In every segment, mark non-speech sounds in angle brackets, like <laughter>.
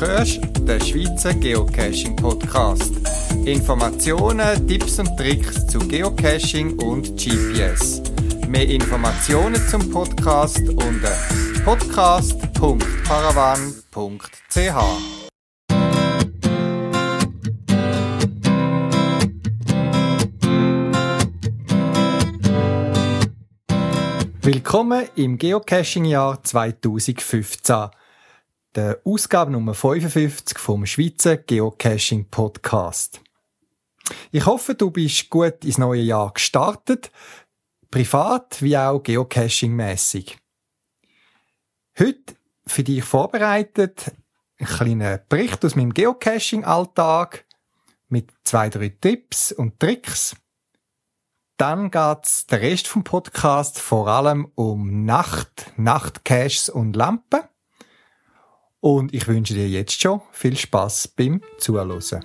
hörst den Schweizer Geocaching Podcast. Informationen, Tipps und Tricks zu Geocaching und GPS. Mehr Informationen zum Podcast unter podcast.paravan.ch. Willkommen im Geocaching-Jahr 2015, der Ausgabe Nummer 55 vom Schweizer Geocaching Podcast. Ich hoffe, du bist gut ins neue Jahr gestartet, privat wie auch geocaching-mässig. Heute für dich vorbereitet ein kleiner Bericht aus meinem Geocaching-Alltag mit zwei, drei Tipps und Tricks dann geht's der Rest vom Podcast vor allem um Nacht, Nachtcaches und Lampen. Und ich wünsche dir jetzt schon viel Spaß beim Zuhören.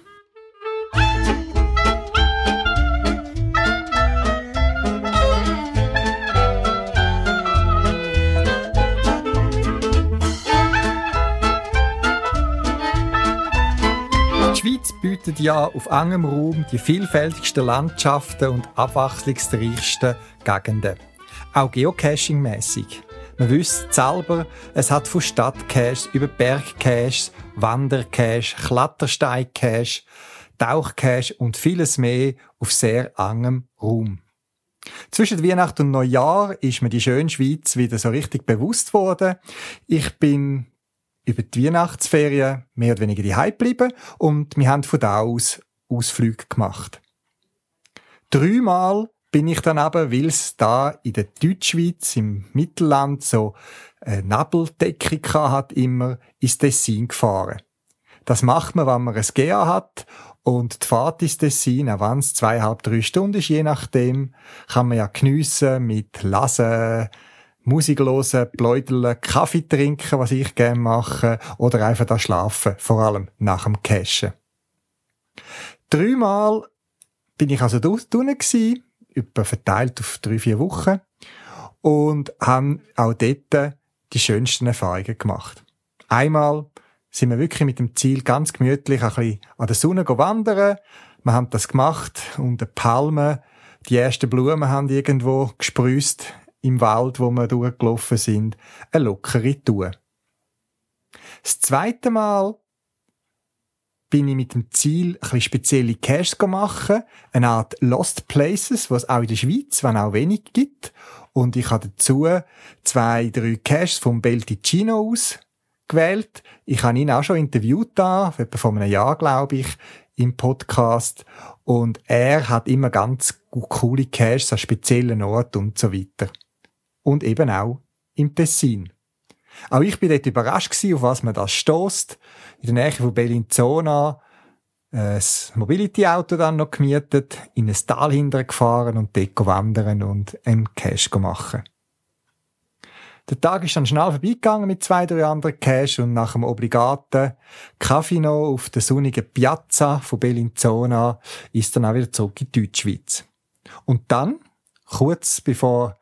bietet ja auf engem Raum die vielfältigsten Landschaften und abwechslungsreichsten Gegenden. Auch geocaching-mässig. Man wüsste selber, es hat von Stadtcaches über Bergcaches, Wandercaches, Klettersteigcaches, Tauchcaches und vieles mehr auf sehr engem Raum. Zwischen Weihnachten und Neujahr ist mir die schöne Schweiz wieder so richtig bewusst worden. Ich bin über die Weihnachtsferien mehr oder weniger daheim geblieben und wir haben von da aus Ausflüge gemacht. Dreimal bin ich dann aber, weil es da in der Deutschschweiz, im Mittelland, so eine Nabeldecke hat, immer ins Tessin gefahren. Das macht man, wenn man ein GA hat und die Fahrt ins Tessin, auch wenn es zweieinhalb, drei Stunden ist, je nachdem, kann man ja geniessen mit Lasen, Musik hören, Kaffee trinken, was ich gerne mache, oder einfach da schlafen, vor allem nach dem Cashen. Dreimal bin ich also gewesen, etwa verteilt auf drei, vier Wochen, und habe auch dort die schönsten Erfahrungen gemacht. Einmal sind wir wirklich mit dem Ziel ganz gemütlich ein bisschen an der Sonne wandern. Wir haben das gemacht unter Palmen. Die ersten Blumen haben irgendwo gesprüßt im Wald, wo wir durchgelaufen sind, eine lockere Tour. Das zweite Mal bin ich mit dem Ziel, ein bisschen spezielle Caches machen, eine Art Lost Places, was auch in der Schweiz, wenn auch wenig gibt. Und ich habe dazu zwei, drei Caches vom Belticino aus gewählt. Ich habe ihn auch schon interviewt da, etwa vor einem Jahr, glaube ich, im Podcast. Und er hat immer ganz coole Caches an speziellen Orten und so weiter und eben auch im Tessin. Auch ich bin dort überrascht auf was man da stößt. In der Nähe von Bellinzona ein Mobility-Auto dann noch gemietet, in ein Tal hintergefahren und dort wandern und einen Cash machen. Der Tag ist dann schnell vorbeigegangen mit zwei, drei anderen Cash und nach dem obligaten Kaffee noch auf der sonnigen Piazza von Bellinzona ist dann auch wieder zurück in die Deutschschweiz. Und dann, kurz bevor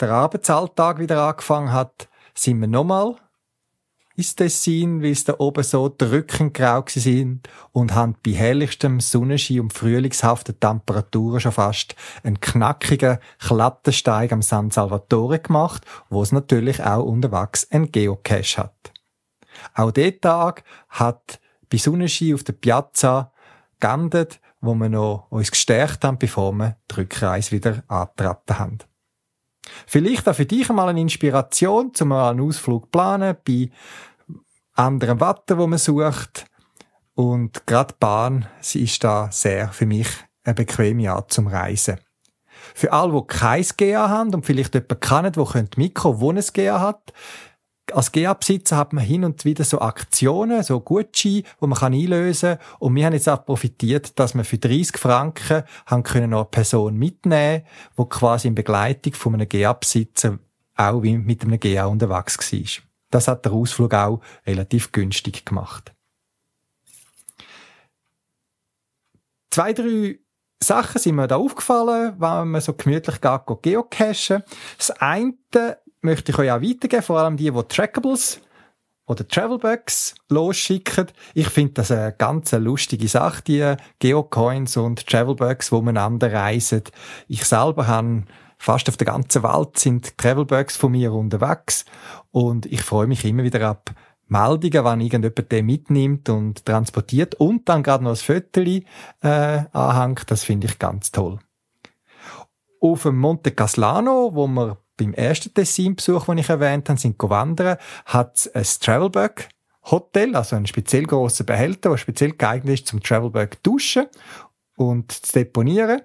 der Arbeitsalltag wieder angefangen hat, sind wir nochmal ins Tessin, weil es da oben so drückend grau sind und haben bei herrlichstem Sonnenschein und frühlingshaften Temperaturen schon fast einen knackigen Klettersteig am San Salvatore gemacht, wo es natürlich auch unterwegs ein Geocache hat. Auch der Tag hat bei Sonnenschein auf der Piazza geendet, wo wir noch uns gestärkt haben, bevor wir die Rückreise wieder antreten haben. Vielleicht auch für dich einmal eine Inspiration, zum mal einen Ausflug zu planen, bei anderem Wetter, wo man sucht. Und gerade Bahn, sie ist da sehr für mich eine bequeme Art zum Reisen. Für alle, die kein GA haben und vielleicht jemanden kennen, der mitkommen wo ein GA hat, als GA-Besitzer hat man hin und wieder so Aktionen, so Gutscheine, wo man kann einlösen kann. Und wir haben jetzt auch profitiert, dass wir für 30 Franken haben können noch eine Person mitnehmen, die quasi in Begleitung von einem GA-Besitzer auch wie mit einem GA unterwegs war. Das hat der Ausflug auch relativ günstig gemacht. Zwei, drei Sachen sind mir da aufgefallen, wenn man so gemütlich geht, geocachen. Das eine möchte ich euch auch weitergeben, vor allem die, die Trackables oder Travelbugs losschicken. Ich finde das eine ganz lustige Sache, die Geocoins und Travelbugs, wo man reisen. Ich selber habe fast auf der ganzen Welt sind Travelbugs von mir unterwegs und ich freue mich immer wieder ab Meldungen, wenn irgendjemand den mitnimmt und transportiert und dann gerade noch ein Fötterchen äh, anhängt. Das finde ich ganz toll. Auf dem Monte Caslano, wo wir beim ersten Tessin-Besuch, den ich erwähnt habe, sind wandern, hat es ein Travelbug Hotel, also einen speziell grossen Behälter, der speziell geeignet ist zum Travelbug duschen und zu deponieren.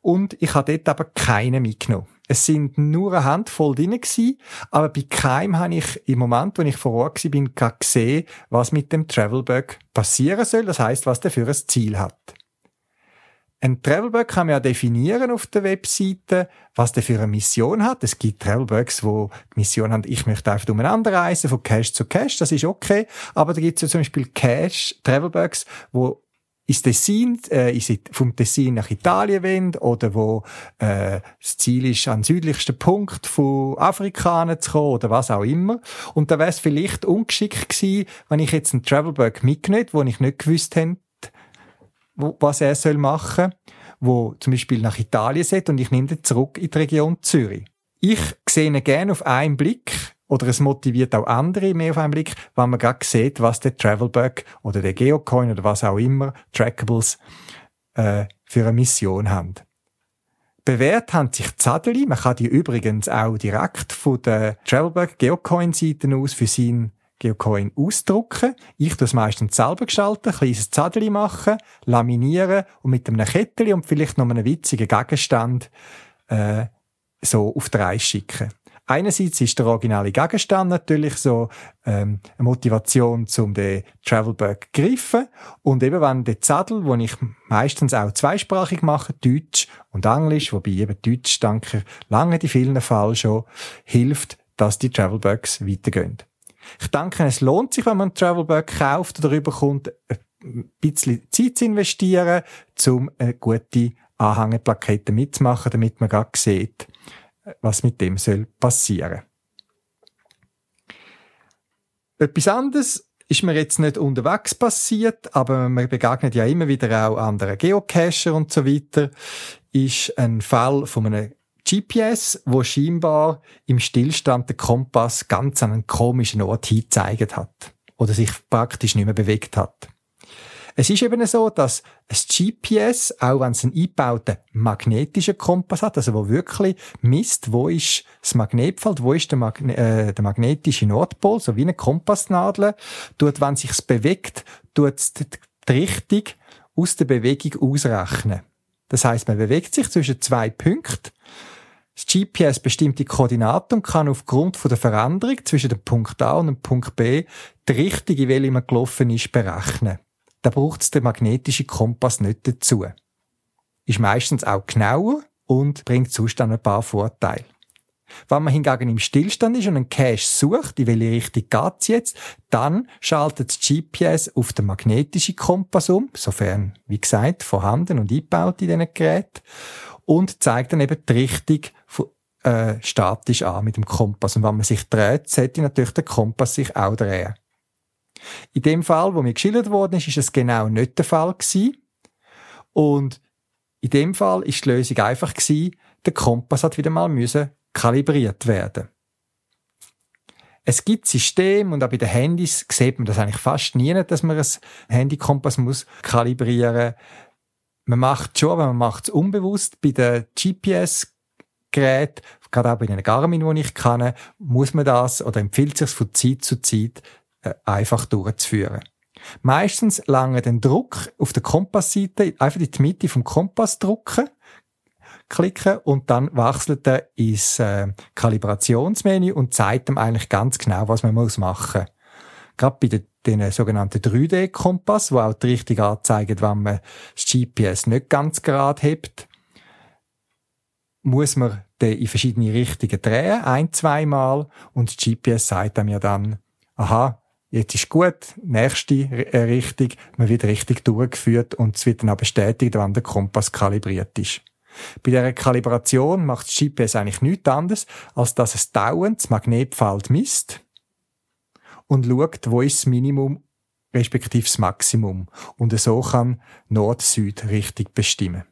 Und ich habe dort aber keinen mitgenommen. Es sind nur eine Handvoll drin gewesen, aber bei keinem habe ich im Moment, wo ich vor Ort war, gesehen, was mit dem Travelbug passieren soll. Das heißt, was der für ein Ziel hat. Ein Travelbug kann man ja definieren auf der Webseite, was der für eine Mission hat. Es gibt Travelbugs, wo die Mission haben, ich möchte einfach umeinander reisen, von Cache zu Cache, das ist okay. Aber da gibt es ja zum Beispiel Cache, Travelbugs, wo ins Tessin, äh, vom Tessin nach Italien wollen, oder wo äh, das Ziel ist, an den südlichsten Punkt von Afrikanern zu kommen, oder was auch immer. Und da wäre es vielleicht ungeschickt gewesen, wenn ich jetzt einen Travelbug mitgenommen wo ich nicht gewusst hätte, wo, was er soll machen, wo zum Beispiel nach Italien geht und ich nehme ihn zurück in die Region Zürich. Ich sehe ihn gerne auf einen Blick oder es motiviert auch andere mehr auf einen Blick, wenn man gerade sieht, was der Travelbug oder der Geocoin oder was auch immer, Trackables, äh, für eine Mission haben. Bewährt haben sich Zadeli, man kann die übrigens auch direkt von der Travelbug Geocoin Seiten aus für seinen Geocoin ausdrucken. Ich es meistens selber gestalten, ein kleines Zadeli machen, laminieren und mit einem Kettchen und vielleicht noch einem witzigen Gegenstand äh, so auf die Reise schicken. Einerseits ist der originale Gegenstand natürlich so ähm, eine Motivation, um den Travelbug zu greifen. Und eben wenn der Zadel, wo ich meistens auch zweisprachig mache, Deutsch und Englisch, wobei eben Deutsch, danke, lange in vielen Fällen schon, hilft, dass die Travelbugs weitergehen. Ich denke, es lohnt sich, wenn man einen Travelbug kauft oder rüberkommt, ein bisschen Zeit zu investieren, um eine gute Anhängeplakette mitzumachen, damit man gerade sieht, was mit dem soll passieren. Etwas anderes ist mir jetzt nicht unterwegs passiert, aber man begegnet ja immer wieder auch anderen Geocacher und so weiter, ist ein Fall von einem GPS, wo scheinbar im Stillstand der Kompass ganz an einen komischen Ort hingezeigt hat oder sich praktisch nicht mehr bewegt hat. Es ist eben so, dass ein GPS, auch wenn es einen eingebauten magnetischen Kompass hat, also wo wirklich misst, wo ist das Magnetfeld, wo ist der, Magne äh, der magnetische Nordpol, so wie eine Kompassnadel, tut, wenn sich's bewegt, tut es die Richtung aus der Bewegung ausrechnen. Das heißt, man bewegt sich zwischen zwei Punkten das GPS bestimmt die Koordinaten und kann aufgrund von der Veränderung zwischen dem Punkt A und dem Punkt B die Richtung, in welche man gelaufen ist, berechnen. Da braucht es den magnetischen Kompass nicht dazu. Ist meistens auch genauer und bringt sonst dann ein paar Vorteile. Wenn man hingegen im Stillstand ist und einen Cache sucht, in welche Richtung geht's jetzt, dann schaltet das GPS auf den magnetischen Kompass um, sofern, wie gesagt, vorhanden und eingebaut in diesen Geräten und zeigt dann eben die Richtung äh, statisch an mit dem Kompass. Und wenn man sich dreht, sollte natürlich der Kompass sich auch drehen. In dem Fall, wo mir geschildert worden ist, ist es genau nicht der Fall gewesen. Und in dem Fall ist die Lösung einfach gewesen, der Kompass hat wieder mal müssen kalibriert werden. Es gibt Systeme und auch bei den Handys sieht man das eigentlich fast nie, dass man ein Handykompass muss kalibrieren man macht schon, aber man macht es unbewusst. Bei den GPS-Geräten, gerade auch bei den Garmin, die ich kenne, muss man das oder empfiehlt sich von Zeit zu Zeit äh, einfach durchzuführen. Meistens lange den Druck auf der Kompassseite einfach in die Mitte vom Kompass drücken, klicken und dann wechselt er ins äh, Kalibrationsmenü und zeigt ihm eigentlich ganz genau, was man muss machen. Gerade bei den den sogenannten 3D-Kompass, wo auch die Richtung anzeigt, wenn man das GPS nicht ganz gerade hebt, muss man den in verschiedene Richtungen drehen, ein, zweimal, und das GPS sagt einem ja dann, aha, jetzt ist gut, nächste äh, Richtung, man wird richtig durchgeführt und es wird dann auch bestätigt, wann der Kompass kalibriert ist. Bei der Kalibration macht das GPS eigentlich nichts anderes, als dass es dauernd das Magnetfeld misst und schaut, wo ist das Minimum respektive das Maximum und so kann Nord-Süd richtig bestimmen.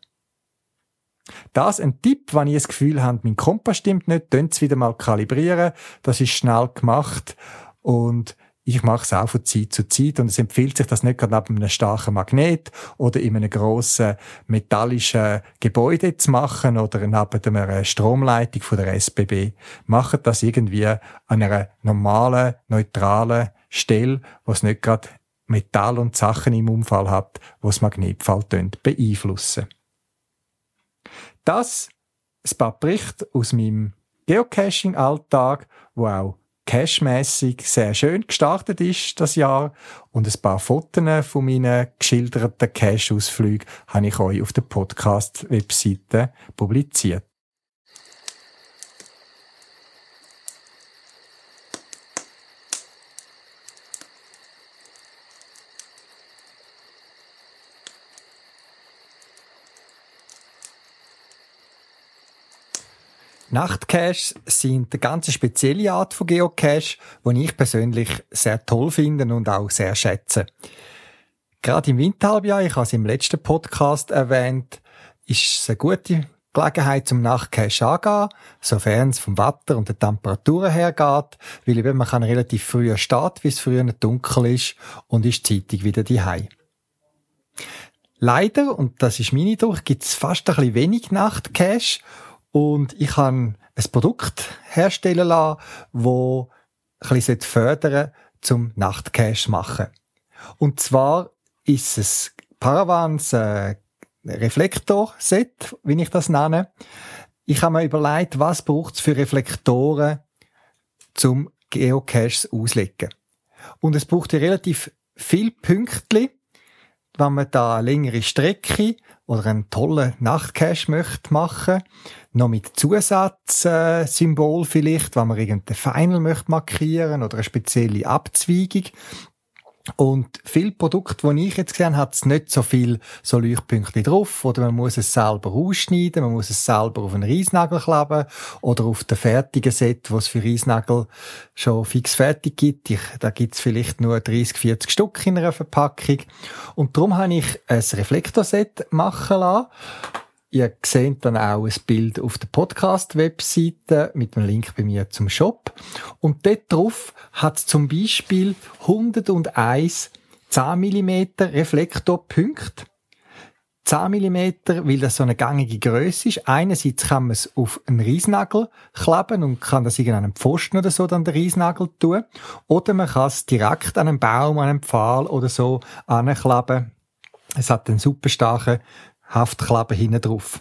Das ein Tipp, wenn ihr das Gefühl habt, mein Kompass stimmt nicht, es wieder mal kalibrieren. Das ist schnell gemacht und ich mache es auch von Zeit zu Zeit und es empfiehlt sich, das nicht gerade neben einem starken Magnet oder in einem grossen metallischen Gebäude zu machen oder neben einer Stromleitung von der SBB. Macht das irgendwie an einer normalen, neutralen Stelle, wo es nicht gerade Metall und Sachen im Unfall hat, wo das Magnetfeld beeinflussen. Das ein paar Berichte aus meinem Geocaching-Alltag, wo auch cashmäßig sehr schön gestartet ist das Jahr und ein paar Fotos von meinen geschilderten Cache-Ausflügen habe ich euch auf der Podcast-Webseite publiziert. Nachtcaches sind eine ganz spezielle Art von Geocache, die ich persönlich sehr toll finde und auch sehr schätze. Gerade im Winterhalbjahr, ich habe es im letzten Podcast erwähnt, ist es eine gute Gelegenheit zum Nachtcache angehen, sofern es vom Wetter und der Temperaturen her geht, weil eben man kann relativ früh starten, wie es früher nicht dunkel ist und ist zeitig wieder daheim. Leider, und das ist meine Eindruck, gibt es fast ein bisschen wenig Nachtcache und ich habe ein Produkt herstellen lassen, das ein bisschen fördern zum Nachtcache machen. Und zwar ist es Paravans äh, Reflektorset, wie ich das nenne. Ich habe mir überlegt, was braucht es für Reflektoren zum Geocaches auslegen. Und es braucht relativ viel Pünktli, wenn man da längere Strecke oder einen tollen Nachtcache möchte machen noch mit Zusatzsymbol vielleicht, wenn man irgendein Final möchte markieren oder eine spezielle Abzweigung. Und viele Produkte, die ich jetzt gesehen habe, hat es nicht so viel so Leuchtpunkte drauf. Oder man muss es selber ausschneiden, man muss es selber auf einen Reisnagel kleben oder auf den fertigen Set, was es für Reisnagel schon fix fertig gibt. Ich, da gibt es vielleicht nur 30, 40 Stück in einer Verpackung. Und darum habe ich ein Reflektorset machen lassen Ihr seht dann auch ein Bild auf der Podcast-Webseite mit einem Link bei mir zum Shop. Und dort drauf hat zum Beispiel 101 10 mm Reflektorpunkte. 10 mm, weil das so eine gängige Größe ist. Einerseits kann man es auf einen Reisnagel kleben und kann das irgendeinem Pfosten oder so dann den Reisnagel tun. Oder man kann es direkt an einen Baum, an einen Pfahl oder so ankleben. Es hat einen super starken Haftklappen hinten drauf.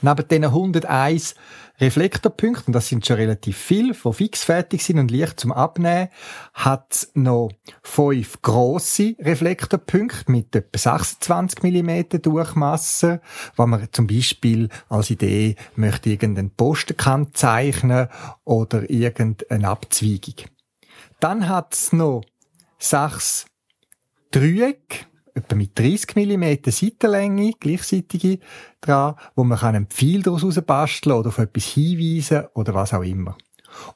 Neben diesen 101 Reflektorpunkten, das sind schon relativ viel, die fix fertig sind und leicht zum Abnehmen, hat es noch fünf grosse Reflektorpunkte mit etwa 26 mm Durchmesser, wo man zum Beispiel als Idee möchte irgendeinen Postenkant zeichnen oder irgendeine Abzweigung. Dann hat es noch sechs Dreiecke, etwa mit 30 mm Seitenlänge, gleichseitige, dran, wo man einen Pfeil daraus basteln oder auf etwas hinweisen oder was auch immer.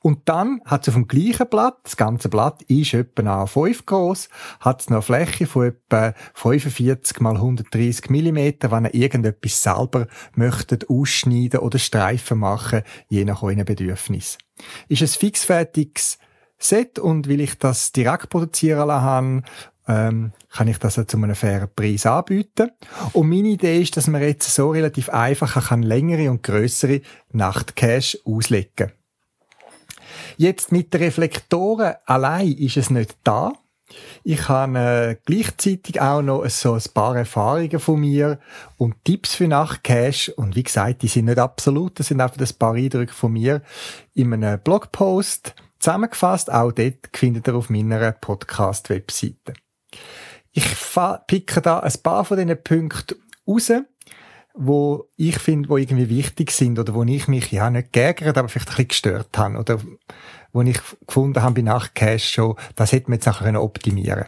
Und dann hat es auf dem gleichen Blatt, das ganze Blatt ist etwa A5 groß, hat es noch eine Fläche von etwa 45 mal 130 mm, wenn ihr irgendetwas selber möchtet ausschneiden oder Streifen machen, je nach euren Bedürfnis. Ist ein fixfertiges Set und weil ich das direkt produzieren lassen ähm, kann ich das zu einem fairen Preis anbieten. Und meine Idee ist, dass man jetzt so relativ einfach kann längere und größere Nachtcash auslegen. Jetzt mit den Reflektoren allein ist es nicht da. Ich habe äh, gleichzeitig auch noch so ein paar Erfahrungen von mir und Tipps für Nachtcache. Und wie gesagt, die sind nicht absolut, das sind einfach ein paar Eindrücke von mir in einem Blogpost zusammengefasst. Auch dort findet ihr auf meiner Podcast-Webseite. Ich picke da ein paar von diesen Punkten raus, wo ich finde, wo irgendwie wichtig sind oder wo ich mich ja nicht geärgert, aber vielleicht ein bisschen gestört habe oder wo ich gefunden habe bei Nachtcache schon, das hätte man jetzt nachher optimieren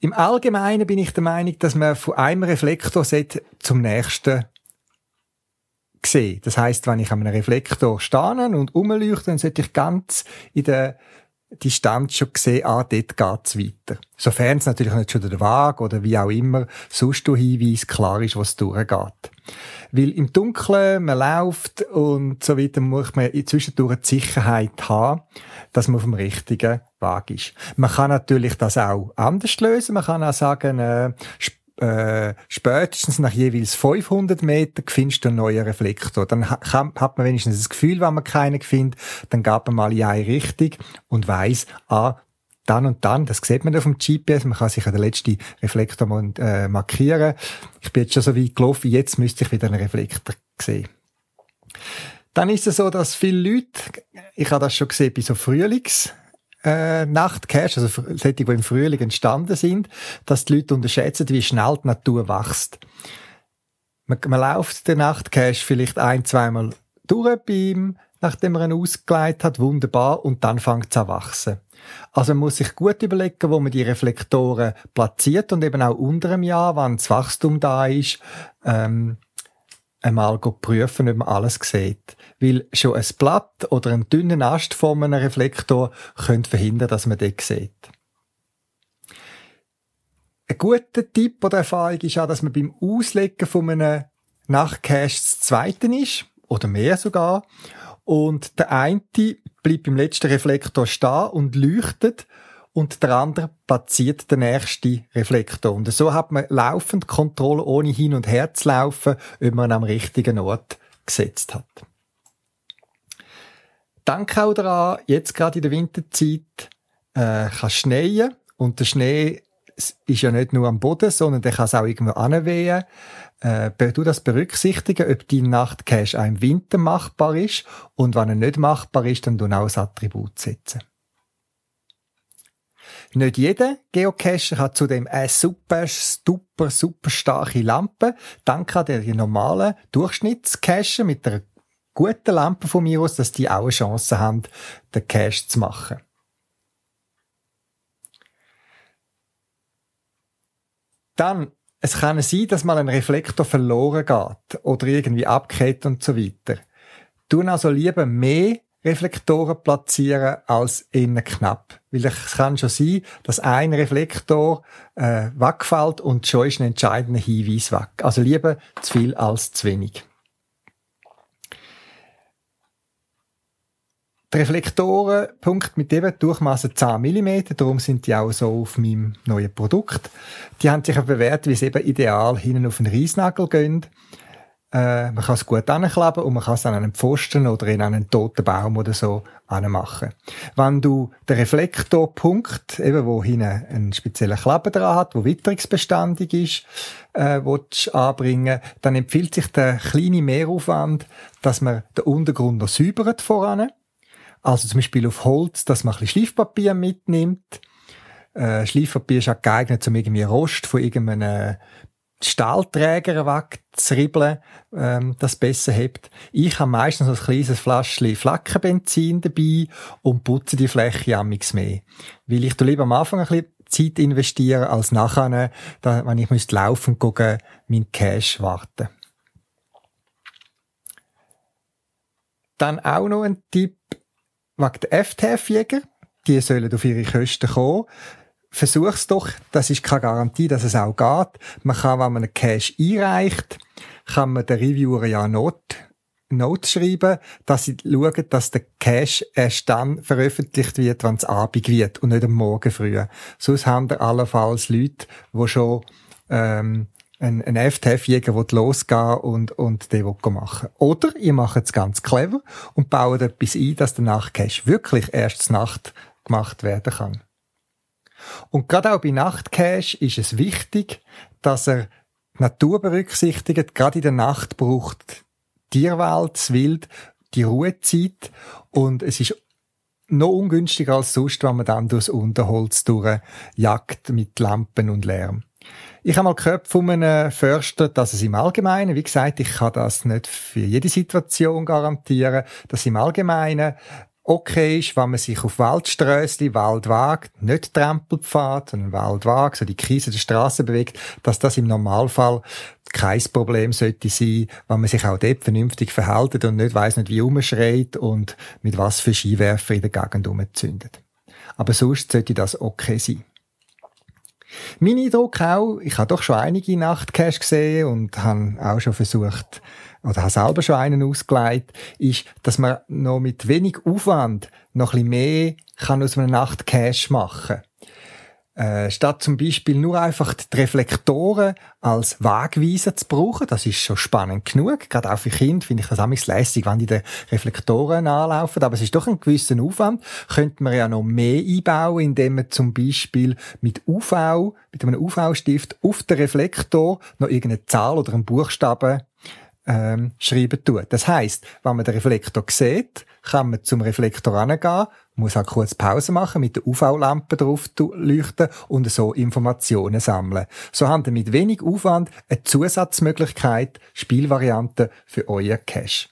Im Allgemeinen bin ich der Meinung, dass man von einem Reflektorset zum nächsten sieht. Das heißt, wenn ich an einem Reflektor stehe und umleuchte, dann sollte ich ganz in der Distanz schon gesehen, ah, dort geht's weiter. Sofern es natürlich nicht schon der Wagen oder wie auch immer sonst du Hinweis klar ist, was durchgeht. Weil im Dunkeln, man läuft und so weiter, muss man zwischendurch die Sicherheit haben, dass man auf dem richtigen Weg ist. Man kann natürlich das auch anders lösen. Man kann auch sagen, äh, äh, spätestens nach jeweils 500 Meter findest du einen neuen Reflektor. Dann hat man wenigstens das Gefühl, wenn man keinen findet, dann geht man mal in eine Richtung und weiss, ah, dann und dann, das sieht man auf dem GPS, man kann sich an den letzten Reflektor äh, markieren. Ich bin jetzt schon so weit gelaufen, jetzt müsste ich wieder einen Reflektor sehen. Dann ist es so, dass viele Leute, ich habe das schon gesehen bei so Frühlings, äh, Nachtcache, also solche, die im Frühling entstanden sind, dass die Leute unterschätzen, wie schnell die Natur wächst. Man, man läuft den Nachtcache vielleicht ein, zweimal durch bei ihm, nachdem er ihn ausgeleitet hat, wunderbar, und dann fängt es an wachsen. Also man muss sich gut überlegen, wo man die Reflektoren platziert und eben auch unter dem Jahr, wenn das Wachstum da ist, ähm, einmal prüfen, ob man alles sieht. Weil schon ein Blatt oder ein dünner Ast von einem Reflektor könnte verhindern, dass man den sieht. Ein guter Tipp oder Erfahrung ist auch, dass man beim Auslegen von einem Nachtcache das zweite ist, oder mehr sogar, und der eine bleibt beim letzten Reflektor stehen und leuchtet und der andere platziert den nächsten Reflektor. Und so hat man laufend Kontrolle, ohne hin und her zu laufen, ob man am richtigen Ort gesetzt hat. Danke auch daran, jetzt gerade in der Winterzeit äh, kann schneien und der Schnee ist ja nicht nur am Boden, sondern der kann es auch irgendwo anwehen. Äh, du das berücksichtigen, ob dein Nachtcache auch im Winter machbar ist und wenn er nicht machbar ist, dann du auch ein Attribut setzen. Nicht jeder Geocacher hat zudem eine super, super, super starke Lampe. Danke an der normalen Durchschnittscacher mit einer guten Lampe von mir aus, dass die auch eine Chance haben, den Cache zu machen. Dann, es kann sein, dass mal ein Reflektor verloren geht oder irgendwie abgeht und so weiter. Tun also lieber mehr Reflektoren platzieren als innen knapp. Weil es kann schon sein, dass ein Reflektor äh, wegfällt und schon ist ein entscheidender Hinweis weg. Also lieber zu viel als zu wenig. Die Reflektorenpunkt mit eben Durchmesser 10 mm, darum sind die auch so auf meinem neuen Produkt. Die haben sich bewährt, wie sie eben ideal hinten auf den Reisnagel gehen. Äh, man kann es gut ankleben und man kann es an einen Pfosten oder in einen toten Baum oder so anmachen. Wenn du den Reflektorpunkt, eben wo hinten einen speziellen Kleber dran hat, wo witterungsbeständig ist, äh, willst anbringen, dann empfiehlt sich der kleine Mehraufwand, dass man den Untergrund noch säubert voran. Also zum Beispiel auf Holz, dass man ein bisschen Schleifpapier mitnimmt. Äh, Schleifpapier ist auch geeignet, um irgendwie Rost von irgendeinem Stahlträger wegzuribbeln, ähm, das besser hebt. Ich habe meistens so ein kleines Fläschchen Flackenbenzin dabei und putze die Fläche amigs mehr. Weil ich lieber am Anfang ein bisschen Zeit investieren, als nachher, da, wenn ich müsste laufen gucken, mein Cash warten. Dann auch noch ein Tipp wegen der FTF-Jäger. Die sollen auf ihre Kosten kommen versuch's doch. Das ist keine Garantie, dass es auch geht. Man kann, wenn man einen Cache einreicht, kann man den Reviewer ja Not, Notes schreiben, dass sie schauen, dass der Cache erst dann veröffentlicht wird, wenn es Abend wird und nicht am Morgen früh. Sonst haben wir allenfalls Leute, die schon ähm, ein, ein FTF-Jäger losgehen und, und den machen Oder ihr macht es ganz clever und baut etwas ein, dass der Nachtcache wirklich erst Nacht gemacht werden kann. Und gerade auch bei Nachtcache ist es wichtig, dass er die Natur berücksichtigt. Gerade in der Nacht braucht Tierwelt, das Wild, die Ruhezeit. Und es ist noch ungünstiger als sonst, wenn man dann durchs Unterholz durchjagt mit Lampen und Lärm. Ich habe mal gehört von einem Förster, dass es im Allgemeinen, wie gesagt, ich kann das nicht für jede Situation garantieren, dass im Allgemeinen okay ist, wenn man sich auf Waldströssli, Waldwag, nicht Trampelpfad, sondern Waldwag, so die Krise der Straße bewegt, dass das im Normalfall kein Problem sollte sein, wenn man sich auch dort vernünftig verhält und nicht weiss nicht wie umschreit und mit was für Skiwerfer in der Gegend umzündet. aber sonst sollte das okay sein. Mein Eindruck auch, ich habe doch schon einige Nachtcash gesehen und habe auch schon versucht, oder habe selber schon einen ausgelegt, ist, dass man noch mit wenig Aufwand noch ein bisschen mehr kann aus einem Nachtcash machen kann. Äh, statt zum Beispiel nur einfach die Reflektoren als Wagweiser zu brauchen, das ist schon spannend genug. Gerade auch für Kinder finde ich das auch lässig, wenn die den Reflektoren anlaufen. Aber es ist doch ein gewisser Aufwand. Könnte man ja noch mehr einbauen, indem man zum Beispiel mit UV, mit einem UV-Stift auf den Reflektor noch irgendeine Zahl oder einen Buchstaben ähm, schreiben tut. Das heißt, wenn man den Reflektor sieht, kann man zum Reflektor angehen, muss auch kurz Pause machen, mit der UV-Lampe drauf leuchten und so Informationen sammeln. So haben wir mit wenig Aufwand eine Zusatzmöglichkeit, Spielvariante für euer Cache.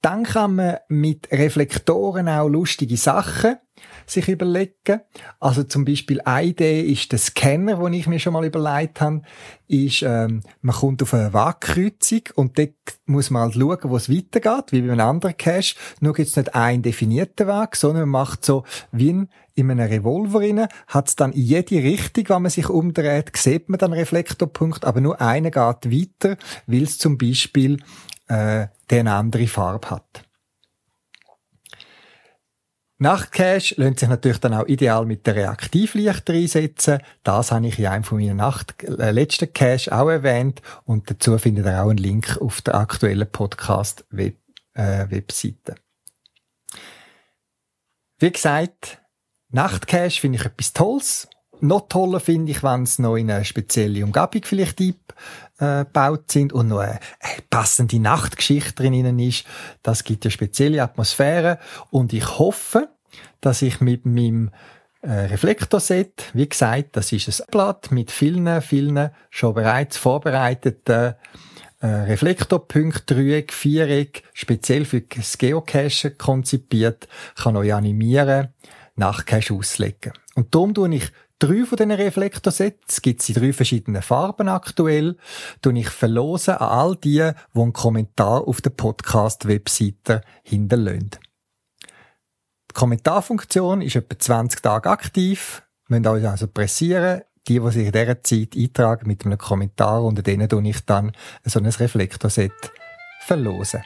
Dann kann man mit Reflektoren auch lustige Sachen sich überlegen. Also zum Beispiel eine Idee ist der Scanner, den ich mir schon mal überlegt habe, ist, ähm, man kommt auf eine Wagkreuzung und dort muss man halt schauen, wo es weitergeht, wie bei einem anderen Cache. Nur gibt es nicht einen definierten Weg, sondern man macht so wie in, in einem Revolver rein, hat es dann in jede Richtung, wenn man sich umdreht, sieht man dann Reflektorpunkt, aber nur einer geht weiter, weil es zum Beispiel äh, eine andere Farbe hat. Nachtcache lässt sich natürlich dann auch ideal mit der Reaktivlichter einsetzen. Das habe ich in einem von meinen Nacht äh, letzten Cache auch erwähnt und dazu findet ihr auch einen Link auf der aktuellen Podcast -Web äh, Webseite. Wie gesagt, Nachtcache finde ich etwas Tolles. Noch toller finde ich, wenn es noch in eine spezielle Umgebung vielleicht eingebaut sind und noch eine, passende Nachtgeschichte drin ist. Das gibt eine spezielle Atmosphäre und ich hoffe, dass ich mit meinem äh, Reflektorset, wie gesagt, das ist ein Blatt mit vielen, vielen schon bereits vorbereiteten äh, Reflektorpunkte, Dreieck, Viereck, speziell für das Geocachen konzipiert, kann euch animieren, Nachtcache auslegen. Und darum tue ich drei von diesen Reflektorsets, gibt es in drei verschiedenen Farben aktuell, tue ich verlosen an all die, die einen Kommentar auf der Podcast-Webseite hinterlassen. Die Kommentarfunktion ist etwa 20 Tage aktiv. Müsst euch also pressieren. Die, die sich in dieser Zeit eintragen mit einem Kommentar, unter denen tue ich dann so ein Reflektorset verlosen.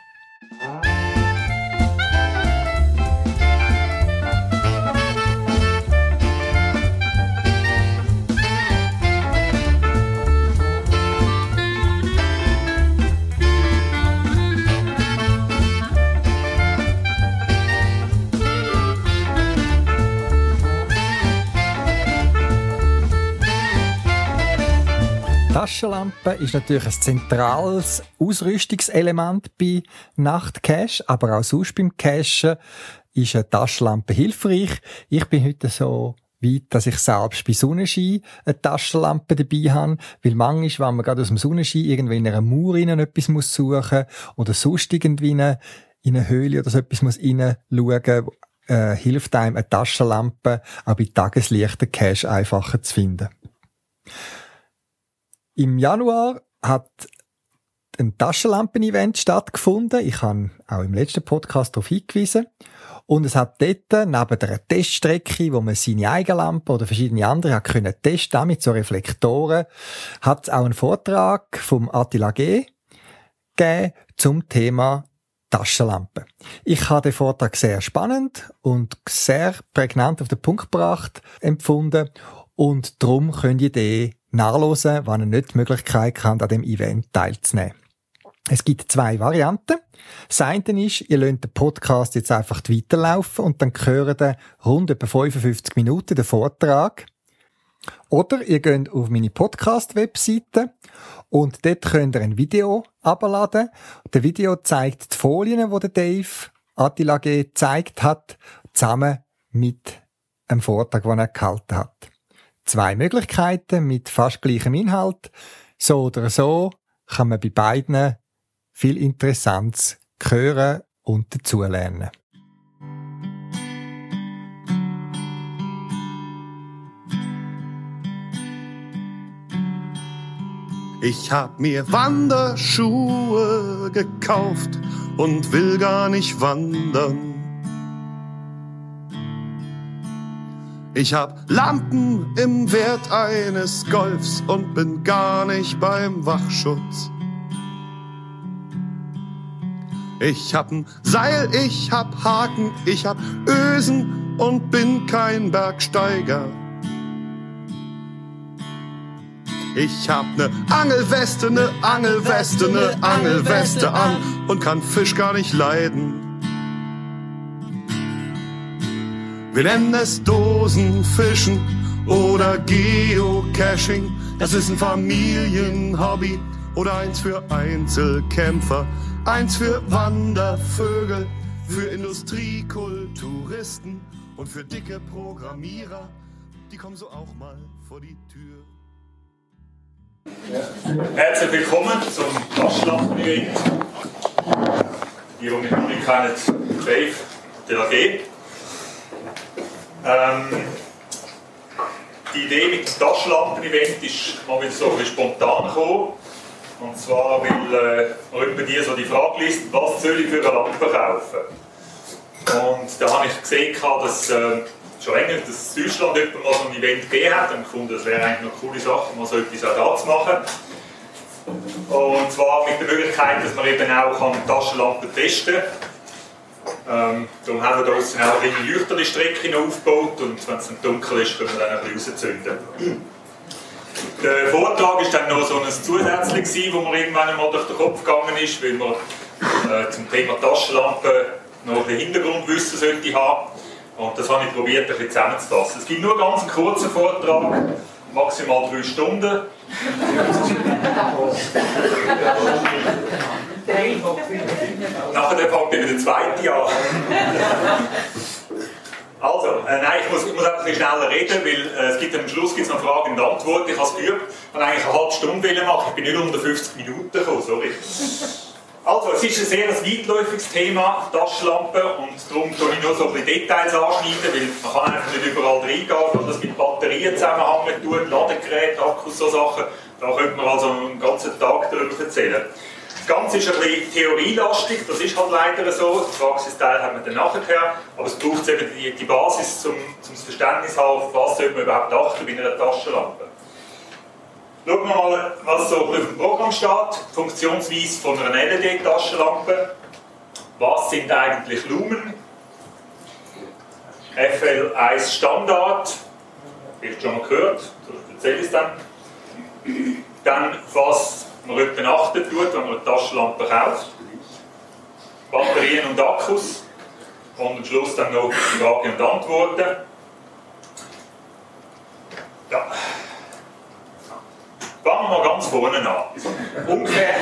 Taschenlampe ist natürlich ein zentrales Ausrüstungselement bei Nachtcache, aber auch sonst beim Cachen ist eine Taschenlampe hilfreich. Ich bin heute so weit, dass ich selbst bei Sonnenschein eine Taschenlampe dabei habe, weil manchmal, wenn man gerade aus dem Sonnenschein irgendwie in einer Mauer etwas muss suchen oder sonst irgendwie in eine, in eine Höhle oder so etwas muss reinschauen, äh, hilft einem eine Taschenlampe auch bei Tageslicht Cache einfacher zu finden. Im Januar hat ein Taschenlampen-Event stattgefunden. Ich habe auch im letzten Podcast darauf hingewiesen. Und es hat dort, neben der Teststrecke, wo man seine eigene Lampe oder verschiedene andere hat können testen, mit so Reflektoren, hat es auch einen Vortrag vom Attila G. gegeben zum Thema Taschenlampe. Ich habe den Vortrag sehr spannend und sehr prägnant auf den Punkt gebracht empfunden und darum könnt ihr den nachlesen, wenn ihr nicht die Möglichkeit habt, an dem Event teilzunehmen. Es gibt zwei Varianten. Das eine ist, ihr lasst den Podcast jetzt einfach weiterlaufen und dann hören ihr rund etwa 55 Minuten den Vortrag. Oder ihr geht auf meine Podcast-Webseite und dort könnt ihr ein Video abladen. Das Video zeigt die Folien, die der Dave Attila G. gezeigt hat, zusammen mit einem Vortrag, den er gehalten hat zwei Möglichkeiten mit fast gleichem Inhalt. So oder so kann man bei beiden viel Interessantes hören und dazulernen. Ich hab mir Wanderschuhe gekauft und will gar nicht wandern. Ich hab Lampen im Wert eines Golfs und bin gar nicht beim Wachschutz. Ich hab ein Seil, ich hab Haken, ich hab Ösen und bin kein Bergsteiger. Ich hab ne Angelweste, ne Angelweste, ne Angelweste an und kann Fisch gar nicht leiden. Wir nennen es Dosenfischen oder Geocaching. Das ist ein Familienhobby oder eins für Einzelkämpfer, eins für Wandervögel, für Industriekulturisten und für dicke Programmierer. Die kommen so auch mal vor die Tür. Herzlich willkommen zum Taschenlampen-Event. Die, die noch nicht kennen, der AG. Ähm, die Idee mit dem Taschenlampen-Event ist mal wieder so ein spontan gekommen. Und zwar, weil äh, über die so die Frage liest, was soll ich für eine Lampe kaufen? Und da habe ich gesehen, dass äh, schon länger, dass Deutschland jemand mal so ein Event gegeben hat und gefunden, das wäre eigentlich eine coole Sache, mal so etwas auch da zu machen. Und zwar mit der Möglichkeit, dass man eben auch Taschenlampen testen kann ähm, darum haben wir draußen auch eine Leuchterstrecken aufgebaut und wenn es dann dunkel ist, können wir dann ein bisschen rauszünden. Der Vortrag war dann noch so ein zusätzlich, wo mir irgendwann einmal durch den Kopf gegangen ist, weil man äh, zum Thema Taschenlampe noch ein Hintergrundwissen sollte haben. Und das habe ich probiert, ein bisschen zusammenzufassen. Es gibt nur einen ganz kurzen Vortrag, maximal drei Stunden. Nachher fängt dann der zweite an. Also, äh, nein, ich muss, ich muss einfach ein schneller reden, weil äh, es gibt am Schluss gibt's noch Fragen und Antworten. Ich habe es geübt und eigentlich eine halbe Stunde machen. Ich bin nicht unter 50 Minuten gekommen, sorry. Also, es ist ein sehr weitläufiges Thema, Taschenlampe, und darum tue ich nur so ein bisschen Details anschneiden, weil man kann einfach nicht überall reingehen, weil das mit Batterien zusammenhängen tut, Ladegeräte, Akkus, so Sachen. Da könnte man also einen ganzen Tag darüber erzählen. Das Ganze ist ein bisschen theorielastig, das ist halt leider so. Den Praxisteil haben wir dann nachher. Aber es braucht eben die, die Basis, zum, zum Verständnis haben, was sollte man überhaupt achten bei einer Taschenlampe. Schauen wir mal, was so auf dem Programm steht. Funktionsweise von einer LED-Taschenlampe. Was sind eigentlich Lumen? FL1 Standard. Vielleicht schon mal gehört, erzähle es dann. Dann, was man etwa achten tut, wenn man eine Taschenlampe kauft. Batterien und Akkus. Und am Schluss dann noch Fragen und Antworten. Ja. Fangen wir mal ganz vorne an. Ungefähr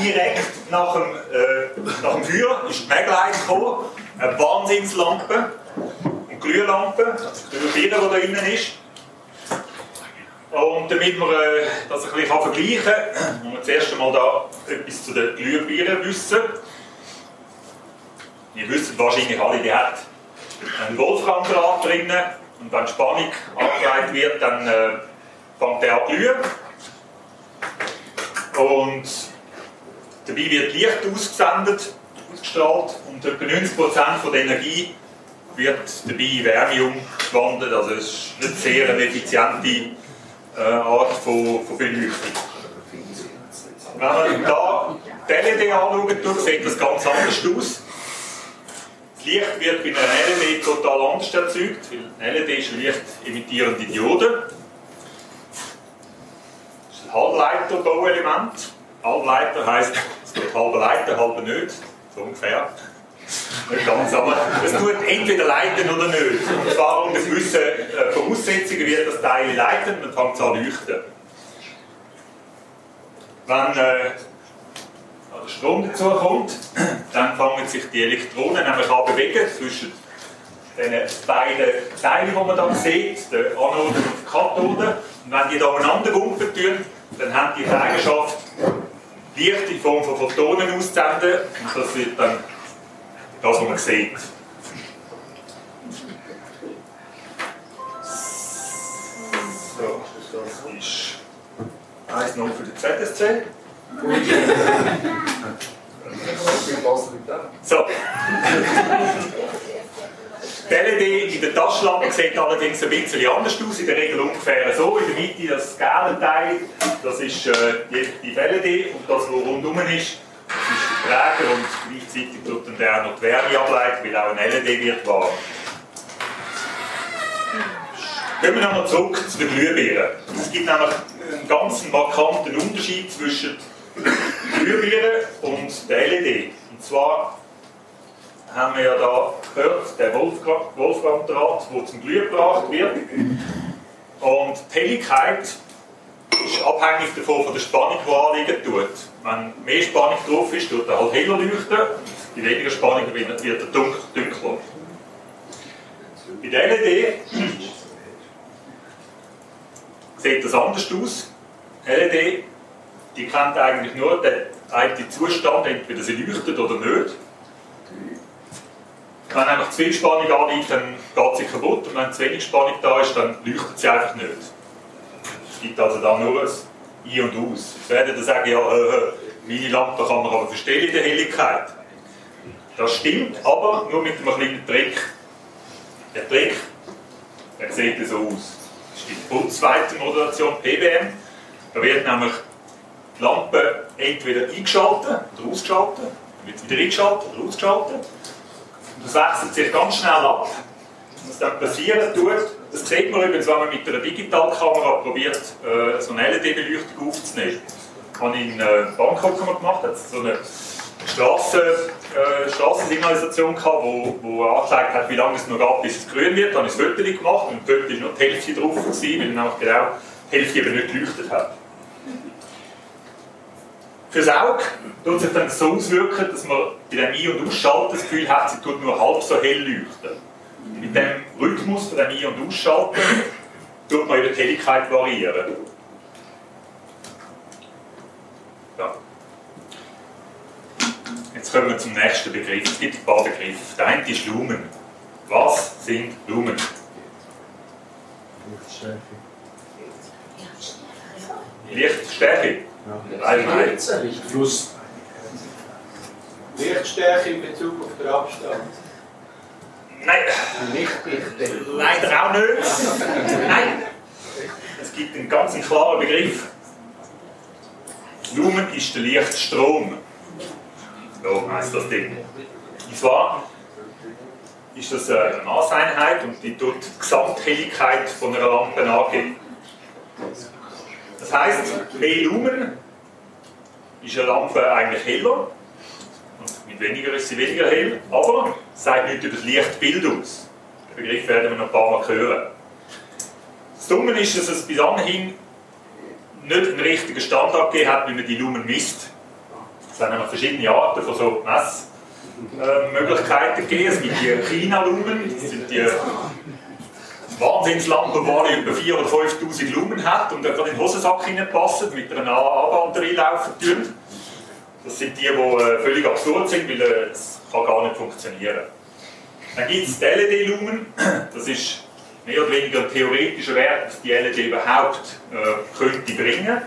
direkt nach dem, äh, nach dem Feuer ist die Maglite gekommen. Eine Wahnsinnslampe. Eine Glühlampe, also Glühbirne, die da drinnen ist. Und damit wir äh, das ein bisschen vergleichen kann, muss man zuerst einmal da etwas zu den Glühbirnen wissen. Ihr wisst wahrscheinlich alle, die hat einen Wolframdraht drin und wenn die Spannung angeleitet wird, dann äh, fängt der an glühen. Und dabei wird Licht ausgesendet, ausgestrahlt und etwa 90% von der Energie wird dabei in Wärme umgewandelt. Also es ist nicht sehr effiziente äh, Art von, von Beleuchtung. Wenn man da die LED anschaut, sieht das ganz anders aus. Das Licht wird bei einer LED total anders erzeugt, weil eine LED ist eine lichtemittierende Diode. Halbleiterbauelement. Halbleiter heisst, es wird halber Leiter, halber nicht, so ungefähr. Nicht ganz, aber es tut entweder leiten oder nicht. Und zwar unter gewissen äh, Voraussetzungen wird das Teil leiten und fängt es an leuchten. Wenn äh, der Strom dazu kommt, dann fangen sich die Elektronen nämlich an bewegen zwischen den beiden Teilen, die man da sieht, der Anode und der Kathode. Und wenn die da aneinander gumpen tun, dann haben die Eigenschaft, Licht in Form von Photonen auszusenden. Und das wird dann das, was man sieht. So, das ist 1-0 für den ZSC. So. <laughs> Die LED in der Taschenlampe sieht allerdings ein bisschen anders aus, in der Regel ungefähr so. In der Mitte das gelbe Teil, das ist äh, die, die LED und das, was rundum ist, das ist der Träger und gleichzeitig tut dann der auch noch die Wärme ableiten, weil auch ein LED wird warm. Gehen wir nochmal zurück zu den Glühbirnen. Es gibt nämlich einen ganz markanten Unterschied zwischen Glühbirnen und der LED. Und zwar haben wir ja da gehört, der Wolframdraht, der zum Glühen gebracht wird. Und die Helligkeit ist abhängig davon von der Spannung, die anliegen tut. Wenn mehr Spannung drauf ist, tut er halt heller leuchten, bei weniger Spannung wird er dunkler. Bei der LED sieht das anders aus. LED, die kennt eigentlich nur den einen Zustand, entweder sie leuchtet oder nicht. Wenn einfach zu viel Spannung anliegt, dann geht sie kaputt und wenn zu wenig Spannung da ist, dann leuchtet sie einfach nicht. Es gibt also da nur ein Ein und Aus. Jetzt werden dann sagen, ja, meine Lampe kann man aber verstellen in der Helligkeit. Das stimmt, aber nur mit einem kleinen Trick. Der Trick, der sieht so aus. Das ist die Putzweitenmodulation, PWM. Da wird nämlich die Lampe entweder eingeschaltet oder ausgeschaltet, dann wird sie wieder eingeschaltet oder ausgeschaltet. Das wechselt sich ganz schnell ab. Was dann passieren tut, das sieht man übrigens, wenn man mit einer Digitalkamera probiert, äh, so eine LED-Beleuchtung aufzunehmen. Das habe ich in äh, Bangkok gemacht, hat so eine Strassen, äh, Strassensignalisation gehabt, wo, wo angezeigt hat, wie lange es noch geht, bis es grün wird. Da habe ich ein Foto gemacht und Foto war noch die Hälfte drauf, gewesen, weil dann genau die Hälfte eben nicht geleuchtet hat. Für das Auge tut sich dann so auswirken, dass man bei dem Ein- und Ausschalten das Gefühl hat, sie tut nur halb so hell leuchten. Mit dem Rhythmus von dem Ein- und Ausschalten tut man über die Helligkeit variieren. Ja. Jetzt kommen wir zum nächsten Begriff. Es gibt ein paar Begriffe. Der eine ist Lumen. Was sind Lumen? Lichtstärke. Allgemein. Fluss. Lichtstärke in Bezug auf den Abstand. Nein, Lichtdichte. leider auch nicht. Nein. Es gibt einen ganz klaren Begriff. Lumen ist der Lichtstrom. So heisst das Ding. Und zwar ist das eine Maßeinheit und die tut die Gesamthelligkeit von einer Lampe angeben. Das heisst, mehr Lumen ist eine Lampe eigentlich heller und mit weniger ist sie weniger hell, aber es sagt nicht über das Lichtbild aus. Den Begriff werden wir noch ein paar Mal hören. Das Dumme ist, dass es bis anhin nicht einen richtigen Standard gegeben hat, wie man die Lumen misst. Es haben nämlich verschiedene Arten von so Messmöglichkeiten gegeben. Es gibt die China-Lumen, das sind die Wahnsinnslampe, die über 4.000 oder 5.000 Lumen hat und einfach in den Hosensack hineinpassen, mit einer A-Batterie laufen tun. Das sind die, die äh, völlig absurd sind, weil äh, es kann gar nicht funktionieren. Dann gibt es die LED-Lumen, das ist mehr oder weniger ein theoretischer Wert, was die LED überhaupt äh, könnte bringen.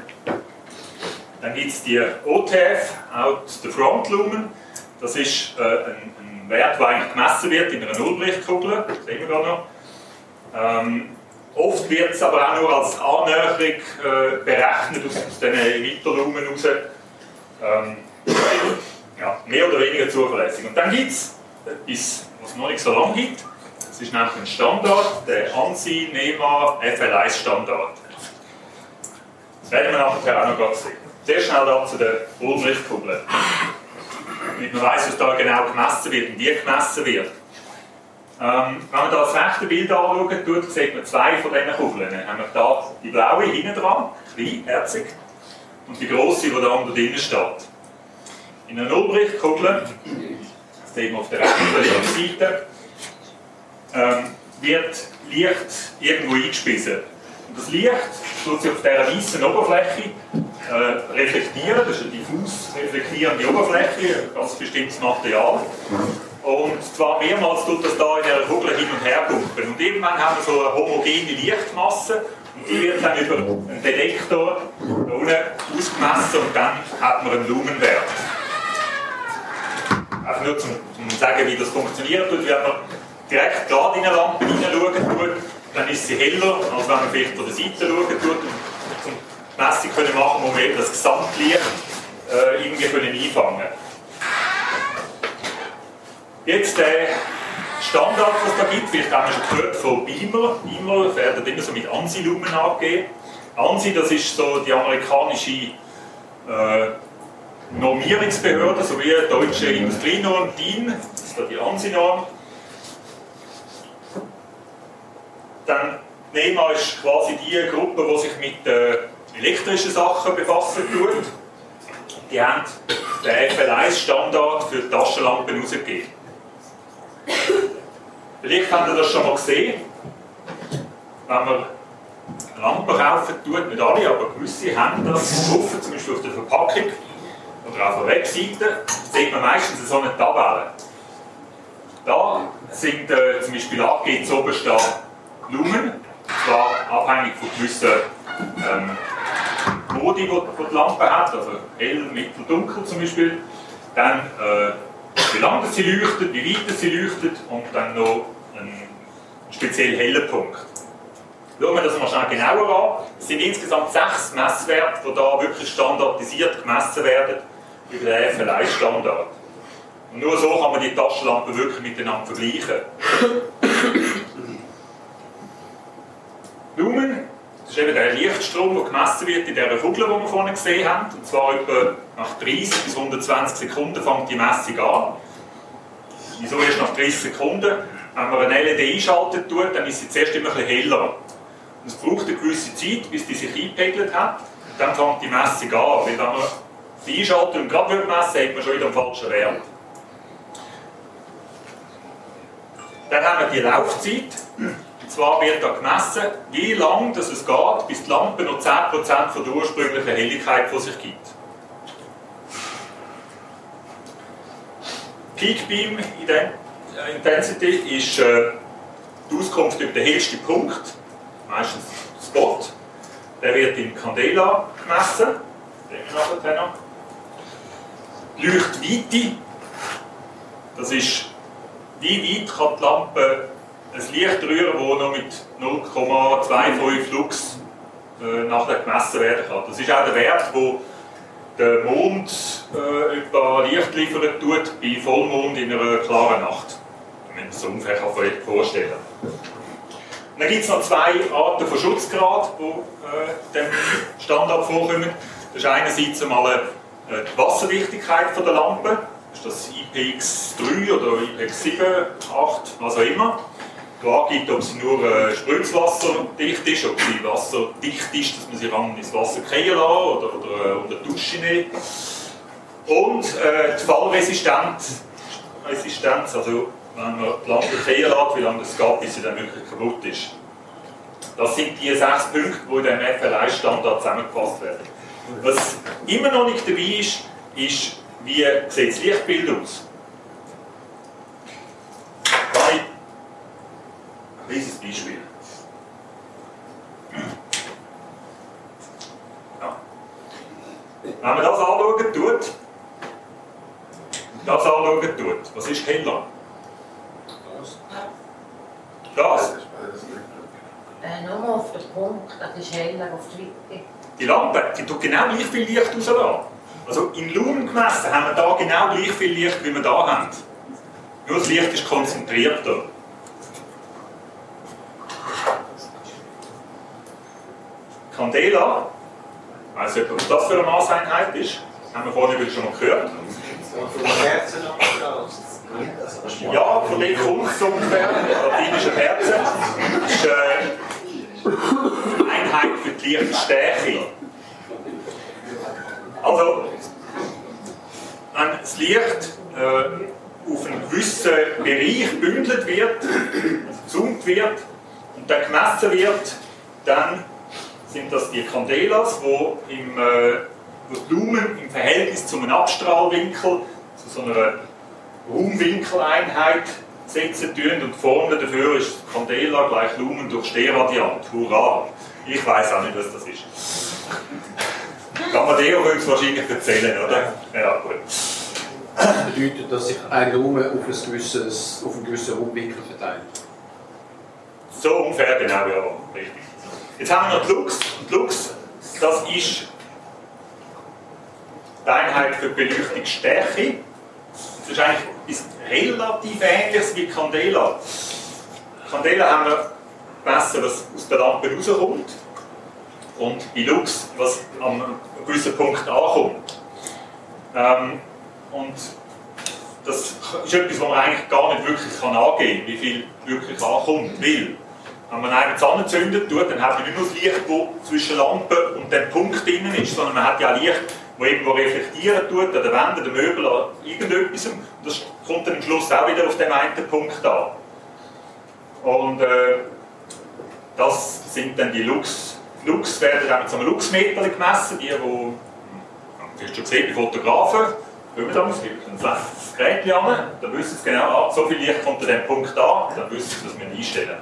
Dann gibt es die OTF, Out the Front Lumen, das ist äh, ein, ein Wert, der eigentlich gemessen wird in einer Nullblichtkugel, das sehen wir gerade noch. Ähm, oft wird es aber auch nur als Annäherung äh, berechnet aus, aus diesen Emitterlumen raus. Ähm, ja, mehr oder weniger zuverlässig. Und dann gibt es etwas, was es noch nicht so lange gibt. Das ist nämlich ein Standard, der ANSI NEMA FL1 Standard. Das werden wir nachher auch noch gerade sehen. Sehr schnell da zu der Ulmlichtkugel. Damit man weiß, was da genau gemessen wird und wie gemessen wird. Ähm, wenn man da das rechte Bild anschaut, sieht man zwei von diesen Kugeln. Haben wir die blaue hinten dran, klein, herzig, und die große, die da unter drinnen steht. In einer Nullbrichtkugel, das sehen wir auf der rechten und der linken Seite, ähm, wird Licht irgendwo eingespissen. Und das Licht tut sich auf dieser weißen Oberfläche äh, reflektieren, das ist eine diffus reflektierende Oberfläche, ein ganz bestimmtes Material. Und zwar mehrmals tut das da in der Kugel hin und her pumpen. Und irgendwann haben wir so eine homogene Lichtmasse und die wird dann über einen Detektor da unten ausgemessen und dann hat man einen Lumenwert. Einfach nur zum, zum sagen, wie das funktioniert. Und wenn man direkt gerade in eine Lampe hineinschauen tut, dann ist sie heller, als wenn man vielleicht von der Seite schauen tut. Und zum Messung können machen, wo wir eben das Gesamtlicht äh, irgendwie können einfangen Jetzt der Standard, was da gibt, vielleicht haben wir schon gehört von Beamer. Beamer werden immer so mit ANSI-Lumen angegeben. ANSI, das ist so die amerikanische äh, Normierungsbehörde, so wie die deutsche Industrienorm DIN, das ist da die ANSI-Norm. Dann NEMA ist quasi die Gruppe, die sich mit äh, elektrischen Sachen befassen tut. Die haben den FL1-Standard für Taschenlampen herausgegeben. Vielleicht habt ihr das schon mal gesehen, wenn man Lampen kaufen tut, nicht alle, aber gewisse haben das drauf, zum Beispiel auf der Verpackung oder auf der Webseite, sieht man meistens so eine Tabelle. Da sind äh, zum Beispiel angegeben, oben steht Lumen, zwar abhängig von gewissen ähm, Modi, die die Lampe hat, also hell, mittel, dunkel zum Beispiel. Dann äh, wie lange sie leuchtet, wie weit sie leuchtet und dann noch ein speziell heller Punkt. Schauen wir das mal schnell genauer an. Es sind insgesamt sechs Messwerte, die da wirklich standardisiert gemessen werden über den FLI-Standard. Und nur so kann man die Taschenlampen wirklich miteinander vergleichen. Lumen, das ist eben der Lichtstrom, der gemessen wird in dieser Kugel, die wir vorhin gesehen haben. Und zwar etwa nach 30 bis 120 Sekunden fängt die Messung an. Wieso erst nach 30 Sekunden? Wenn man eine LED einschalten tut, dann ist sie zuerst immer ein heller. Und es braucht eine gewisse Zeit, bis die sich eingepegelt hat. Und dann fängt die Messung an. Weil wenn man sie einschaltet und gerade messen hat man schon wieder einen falschen Wert. Dann haben wir die Laufzeit. Zwar wird da gemessen, wie lange es geht, bis die Lampe noch 10% von der ursprünglichen Helligkeit von sich gibt. Peak Beam Intensity ist äh, die Auskunft über den hellsten Punkt, meistens Spot. Der wird in Candela gemessen. Leuchtweite, das ist, wie weit kann die Lampe ein Licht rühren, das noch mit 0,25 Lux äh, nachher gemessen werden kann. Das ist auch der Wert, wo der Mond äh, etwa Licht liefern tut bei Vollmond in einer klaren Nacht. Wenn man sich so ungefähr vorstellen. Dann gibt es noch zwei Arten von Schutzgrad, die äh, dem Standard vorkommen. Das ist einerseits einmal äh, die Wasserdichtigkeit der Lampe. Das ist das IPX3 oder IPX7, 8, was auch immer. Die angibt, ob sie nur äh, spritzwasserdicht ist, ob sie wasserdicht ist, dass man sie ran ins Wasser fallen lassen oder, oder äh, unter die Dusche nehmen. Und äh, die Fallresistenz, Resistenz, also wenn man die Lampe fallen lässt, wie lange es geht, bis sie dann wirklich kaputt ist. Das sind die sechs Punkte, die in diesem FLI-Standard zusammengefasst werden. Was immer noch nicht dabei ist, ist, wie sieht das Lichtbild aus? Ein kleines Beispiel. Ja. Wenn man das anschauen tut, das anschauen tut, was ist heller? Das. Äh, nur auf den Punkt, das ist heller auf die Weite. Die Lampe, die tut genau gleich viel Licht rauslassen. Also in Lumen gemessen haben wir da genau gleich viel Licht, wie wir da haben. Nur das Licht ist konzentrierter. Candela, weiss nicht, was das für eine Maßeinheit ist, haben wir vorhin schon mal gehört. Ja, von dem kommt es ungefähr, latinische Kerze. Das ist äh, Einheit für die Lichtstärke. Also, wenn das Licht äh, auf einen gewissen Bereich bündelt wird, also gezoomt wird und dann gemessen wird, dann sind das die Candelas, wo, im, äh, wo die Lumen im Verhältnis zu einem Abstrahlwinkel, zu so einer Raumwinkeleinheit setzen tun und die Formel dafür ist Candela gleich Lumen durch Stehradiant. Hurra! Ich weiß auch nicht, was das ist. Kann man dir uns wahrscheinlich erzählen, oder? Ja, gut. Das bedeutet, dass sich ein Raum auf, ein gewisses, auf einen gewissen Raumwinkel verteilt. So ungefähr, genau, ja, richtig. Jetzt haben wir noch Lux. Und Lux, das ist die Einheit für Beleuchtungsstärke. Das ist eigentlich relativ ähnliches wie Candela. Candela haben wir gemessen, was aus der Lampe rauskommt. Und bei Lux, was am gewissen Punkt ankommt. Ähm, und das ist etwas, was man eigentlich gar nicht wirklich kann angeben kann, wie viel wirklich ankommt. Weil, wenn man einen anzünden tut, dann hat man nicht nur das Licht, das zwischen Lampe und dem Punkt drin ist, sondern man hat ja Licht, das irgendwo reflektieren tut, an der Wand, an den Möbeln, an irgendetwas. Und das kommt dann am Schluss auch wieder auf den einen Punkt an. Und äh, das sind dann die Lux. Lux werden dann mit Luxmeter gemessen, die, die, du schon gesehen, die Fotografen, kommen da, es gibt ein das Gerät an, dann wissen sie genau, ah, so viel Licht kommt an diesem Punkt an, dann wissen sie, dass wir einstellen.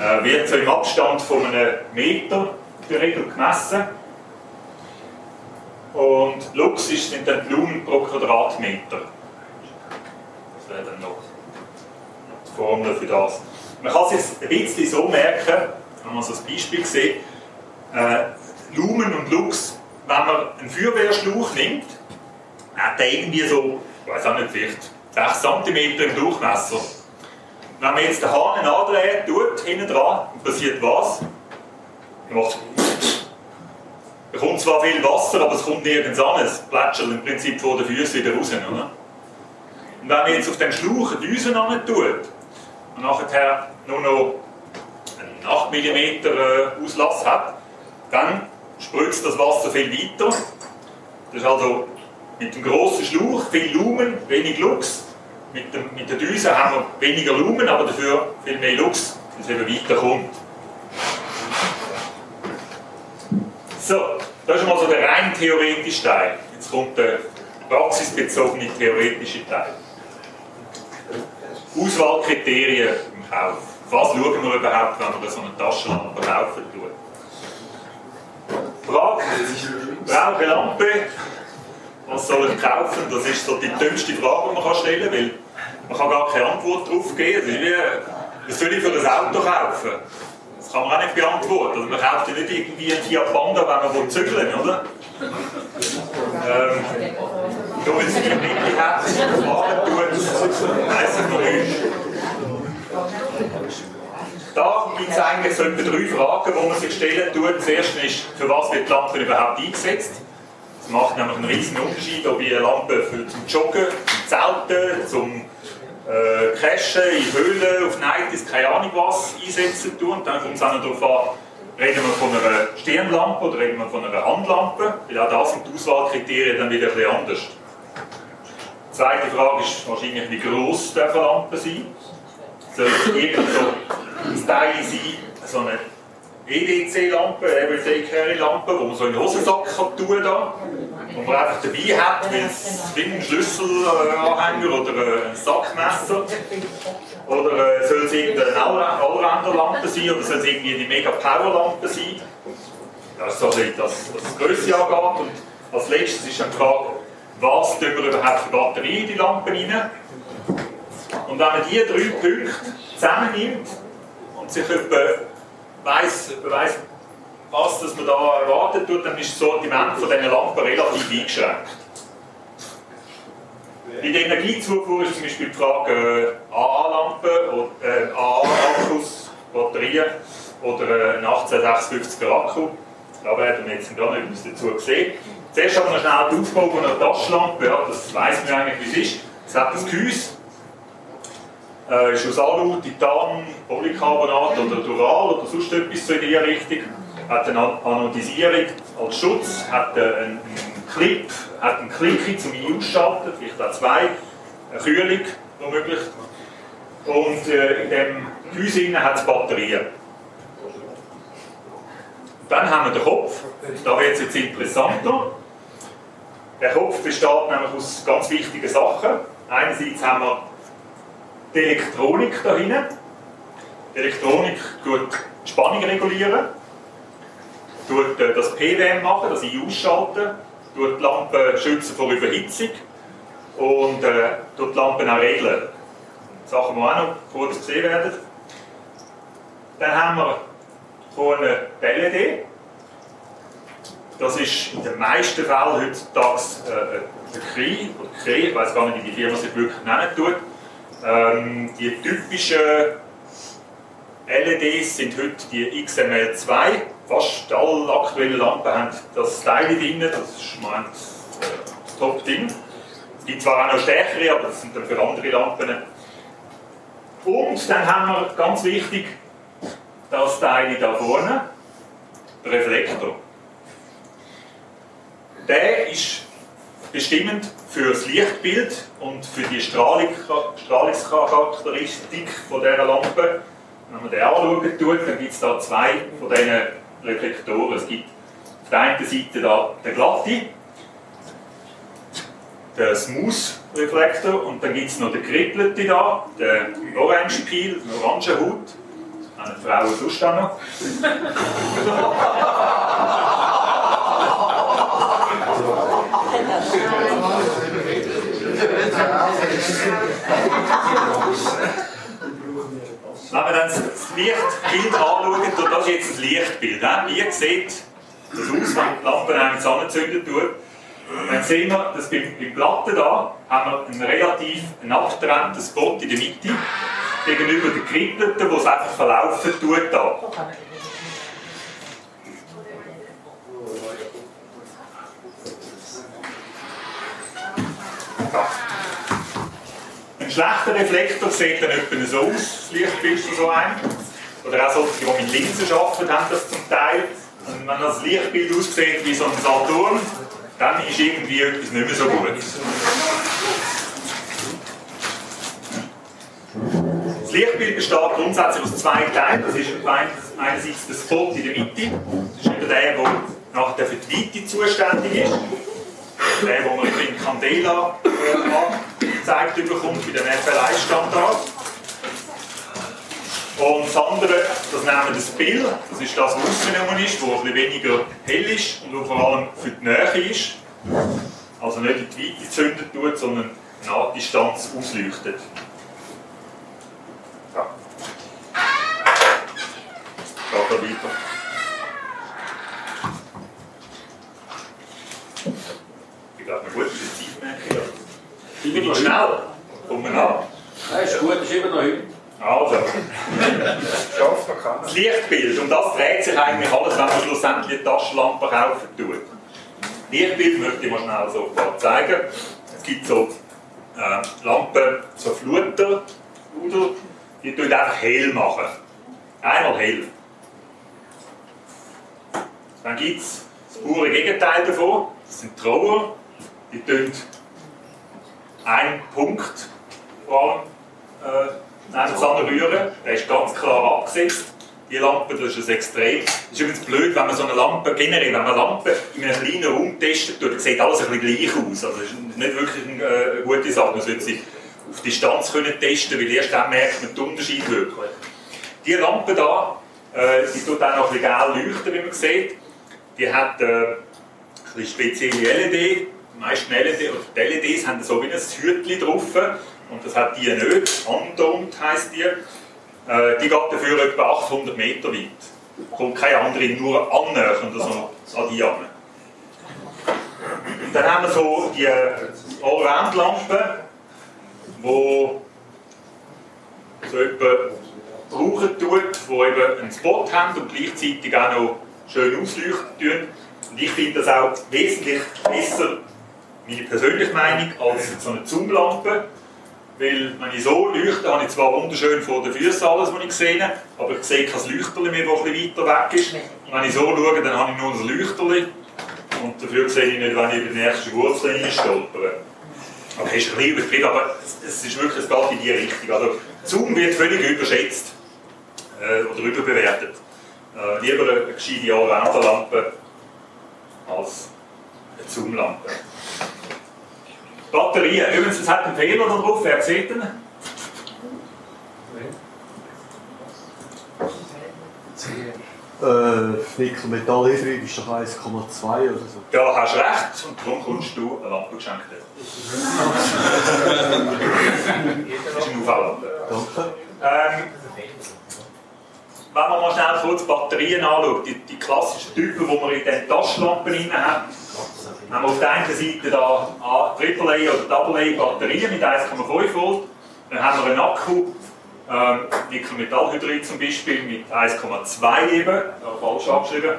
Äh, wird so im Abstand von einem Meter geregelt gemessen. Und Lux ist, sind dann Blumen pro Quadratmeter. Das wäre dann noch die Formel für das. Man kann es sich ein bisschen so merken, wenn man so ein Beispiel sieht, äh, Lumen und Lux, wenn man einen Feuerwehrschlauch nimmt, hat der irgendwie so, ich weiß auch nicht, vielleicht 6 cm im Durchmesser. Wenn man jetzt den Hahn andreht, tut, hinten dran, passiert was? Er macht da kommt zwar viel Wasser, aber es kommt nirgends an. Es plätschert im Prinzip vor den Füßen wieder raus. Oder? Und wenn man jetzt auf den Schlauch eine Düse tut und nachher nur noch einen 8 mm äh, Auslass hat, dann spritzt das Wasser viel weiter. Das ist also mit dem grossen Schlauch viel Lumen, wenig Lux. Mit, dem, mit der Düse haben wir weniger Lumen, aber dafür viel mehr Lux, dass es eben weiterkommt. So, das ist mal so der rein theoretische Teil. Jetzt kommt der praxisbezogene theoretische Teil. Auswahlkriterien im Kauf. Was schauen wir überhaupt, wenn wir so eine Taschenlampe kaufen tun? Frage, eine Lampe, was soll ich kaufen? Das ist so die dümmste Frage, die man stellen kann, weil man kann gar keine Antwort darauf geben. Das ist wie, was soll ich für ein Auto kaufen? Das kann man auch nicht beantworten. Also man kauft ja nicht irgendwie einen Fiat Panda, wenn man zügeln will, oder? Ähm, nur weil es die Mitte hat, fahren tut, weiss ich noch nicht. Da gibt es eigentlich so etwa drei Fragen, die man sich stellen tut. Das erste ist, für was wird die Lampe überhaupt eingesetzt? Das macht nämlich einen riesen Unterschied, ob ich eine Lampe für zum Joggen, zum Zelten, zum äh, Cachen in Höhlen, auf Nighties, keine Ahnung was, einsetzen tun. Dann kommt es auch noch darauf an, reden wir von einer Stirnlampe oder reden wir von einer Handlampe, weil auch da sind die Auswahlkriterien dann wieder bisschen anders. Die zweite Frage ist wahrscheinlich, wie gross darf eine Lampe sein? Soll es irgend so ein Teil sein, so eine EDC-Lampe, Everyday Carry-Lampe, die man so in den Hosensack tun kann, wo man einfach dabei hat, wie ein Schlüsselanhänger oder ein Sackmesser. Oder äh, soll es irgendeine Allrounder-Lampe sein oder soll es irgendwie eine Mega-Power-Lampe sein? Das ist so ein das, die Größe angeht. Und als letztes ist dann die Frage, was tun wir überhaupt für Batterien in die Lampen rein? Und wenn man diese drei Punkte zusammennimmt und sich weiss, weiss was dass man da erwartet tut, dann ist das Sortiment von diesen Lampen relativ eingeschränkt. Bei der Energiezufuhr ist zum Beispiel die Frage äh, AA-Lampen, äh, AA-Akkus, Batterien oder äh, ein 1856er Akku. Da werden wir jetzt gar nicht etwas dazu gesehen. Zuerst haben wir schnell den Aufbau von einer Taschenlampe, ja, das weiss man eigentlich, wie es ist. Es hat ein Gehäuse, äh, ist aus Alu, Titan, Polycarbonat oder Dural oder sonst etwas so in dieser Richtung. Hat eine Anodisierung als Schutz, hat einen Clip, hat einen Clicky zum Einschalten, vielleicht auch zwei, eine Kühlung womöglich. Und äh, in dem Gehäuse hat es Batterien. Dann haben wir den Kopf, da wird es jetzt interessanter. Der Kopf besteht nämlich aus ganz wichtigen Sachen. Einerseits haben wir die Elektronik da hinten. Die Elektronik tut die Spannung regulieren, tut das PWM machen, das I ausschalten, tut die Lampe schützen vor Überhitzung und äh, dort die Lampen auch regeln. Sachen, die auch noch kurz gesehen werden. Dann haben wir vorne die LED. Das ist in den meisten Fällen heutzutage äh, der KRI, oder KRI, ich weiß gar nicht, wie die Firma sich wirklich nennen tut. Ähm, die typischen LEDs sind heute die XML2. Fast alle aktuellen Lampen haben das Teil drin, das ist mein, das Top-Ding. Es gibt zwar auch noch stärkere, aber das sind dann für andere Lampen. Und dann haben wir ganz wichtig das Teil da vorne, der Reflektor. Der ist bestimmend für das Lichtbild und für die Strahlung, Strahlungscharakteristik von dieser Lampe. Wenn man den anschauen tut, dann gibt es da zwei von diesen Reflektoren. Es gibt auf der einen Seite da den glatte, den Smooth-Reflektor und dann gibt es noch den krippelte da, den Orange Peel, den orange Hut. Das haben die Frauen sonst auch noch. Wenn wir dann das Lichtbild anschauen, und das ist jetzt das Lichtbild. Wie sieht das aus, wenn die Lampe einmal angezündet tut? Dann sehen wir, dass beim, beim Platten da haben wir einen relativ abgetrennten Spot in der Mitte gegenüber den Krippelten, wo es einfach verlaufen tut. Da. Ein schlechter Reflektor sieht dann etwa so aus, das Lichtbild so ein. Oder auch solche, die mit Linsen arbeiten, haben das zum Teil. Und wenn das Lichtbild aussieht wie so ein Saturn, dann ist irgendwie etwas nicht mehr so gut. Das Lichtbild besteht grundsätzlich aus zwei Teilen. Das ist einerseits der Spot in der Mitte. Das ist eben der, der für die Weite zuständig ist. Der, den man in Candela äh, bekommt, bei dem FL1-Standard. Und das andere, das nehmen wir das Bild, das ist das, was außen ist, wo ein weniger hell ist und wo vor allem für die Nähe ist. Also nicht in die Weite zünden tut, sondern nach Distanz ausleuchtet. Ja. Geht weiter. Ich glaube, eine gute Zeit merken. Bin ich schnell? Kommen wir an. Ja, ist gut, ist immer noch heute. Also. <laughs> Das Lichtbild, um das dreht sich eigentlich alles, wenn man schlussendlich eine Taschenlampe kaufen tut. Lichtbild möchte ich mal schnell so zeigen. Es gibt so äh, Lampen, so Fluter, oder, die tun einfach hell machen. Einmal hell. Dann gibt es das pure Gegenteil davon, das sind Trauer, die tun einen Punkt allem, äh, nebeneinander rühren. Der ist ganz klar abgesetzt. Die Lampe, das ist ein Extrem. Das ist übrigens blöd, wenn man so eine Lampe, generell, wenn man eine Lampe in einem kleinen Raum testet, dann sieht alles ein bisschen gleich aus. Also das ist nicht wirklich eine äh, gute Sache. Man sollte sie auf Distanz können testen, weil erst dann merkt man den Unterschied wirklich. Die Lampe da, äh, die tut auch noch ein bisschen gelb leuchten, wie man sieht. Die hat äh, eine spezielle LED. Die meisten LED, LEDs haben so wie ein Hütchen drauf. Und das hat die nicht. Undomed heisst die. Äh, die geht dafür etwa 800 Meter weit. Kommt keine andere nur annähernd so an die an. Dann haben wir so die Allround-Lampen, die so etwa brauchen tut, die eben einen Spot haben und gleichzeitig auch noch schön ausleuchten. Und ich finde das auch wesentlich besser, meine persönliche Meinung, als so eine Zoom-Lampe. Weil, wenn ich so leuchte, habe ich zwar wunderschön vor den Füßen alles, was ich sehe, aber ich sehe kein Leuchterli mehr, das etwas weiter weg ist. Wenn ich so schaue, dann habe ich nur ein Leuchterli. Und dafür sehe ich nicht, wenn ich über die nächste Wurzel reinstolpere. Okay, ist ein bisschen übertrieben, aber es ist wirklich, es geht in die Richtung. Also, Zoom wird völlig überschätzt äh, oder überbewertet. Äh, lieber eine gescheite Allrounder-Lampe als eine Zoom-Lampe. Batterien. Übrigens, es hat einen Fehler da drauf. Wer sieht den? Äh, Nickel-Metall-Hydrid ist doch 1,2 oder so. Ja, hast recht. Und darum kommst du eine Lampe geschenkt. das <laughs> ist eine UV-Lampe. Danke. Ähm, wenn man mal schnell kurz Batterien anschaut, die, die klassischen Typen, die man in den Taschenlampen hat, haben wir auf der einen Seite da AAA oder AA Batterien mit 1,5 Volt. Dann haben wir einen Akku, ähm, Nickel-Metallhydrid zum Beispiel mit 1,2 eben, da falsch abgeschrieben.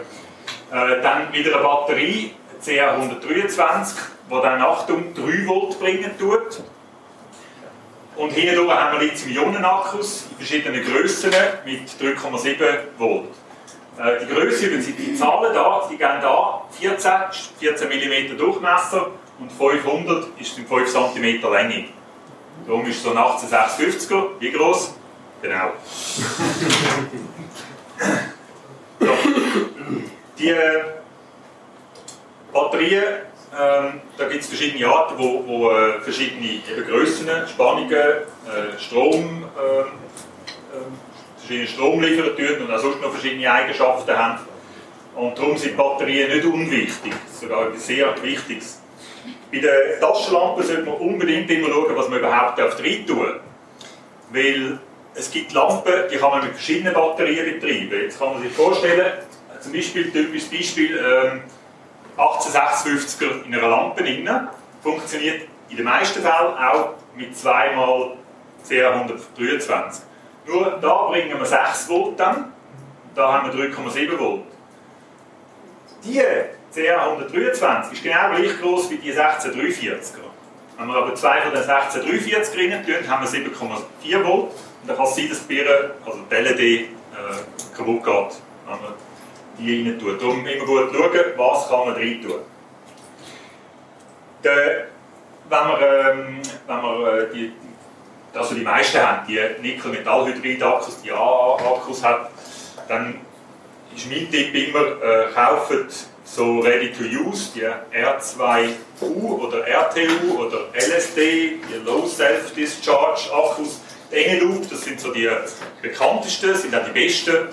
Äh, dann wieder eine Batterie, CR123, die dann Achtung 3 Volt bringen tut. Und hinten haben wir Lithium-Ionen-Akkus in verschiedenen Grössen mit 3,7 Volt. Äh, die Größe, Sie die Zahlen da, die gehen da 14, 14 mm Durchmesser und 500 ist 5 cm Länge. Darum ist so ein 1856er, wie groß? Genau. <laughs> so. Die äh, Batterien, ähm, da gibt es verschiedene Arten, wo, wo äh, verschiedene Grössen, Spannungen, äh, Strom, ähm, ähm, verschiedene Strom liefern tun und auch sonst noch verschiedene Eigenschaften haben. Und darum sind Batterien nicht unwichtig, sogar etwas sehr Wichtiges. Bei den Taschenlampen sollte man unbedingt immer schauen, was man überhaupt rein tun darf. Weil es gibt Lampen, die kann man mit verschiedenen Batterien betreiben. Jetzt kann man sich vorstellen, zum Beispiel, typisches Beispiel, ähm, 1856er in einer Lampe drin, funktioniert in den meisten Fällen auch mit zweimal CR123. Nur da bringen wir 6 Volt dann, da haben wir 3,7 Volt. Die CR123 ist genau gleich groß wie die 1643er. Wenn wir aber zwei von den 1643 rein tun, haben wir 7,4 Volt. Und dann kann es sein, dass die also die LED, äh, kaputt geht, wenn man die rein tut. Darum immer gut schauen, was kann man rein tun. Der, wenn man, ähm, wenn man äh, die, also die meisten haben, die Nickel-Metall-Hydrid-Akkus, die AA-Akkus hat, dann ist mein Tipp immer, äh, kauft so ready to use, die R2U oder RTU oder LSD, die Low Self-Discharge Akkus, die Eneloop, das sind so die bekanntesten, sind auch die besten.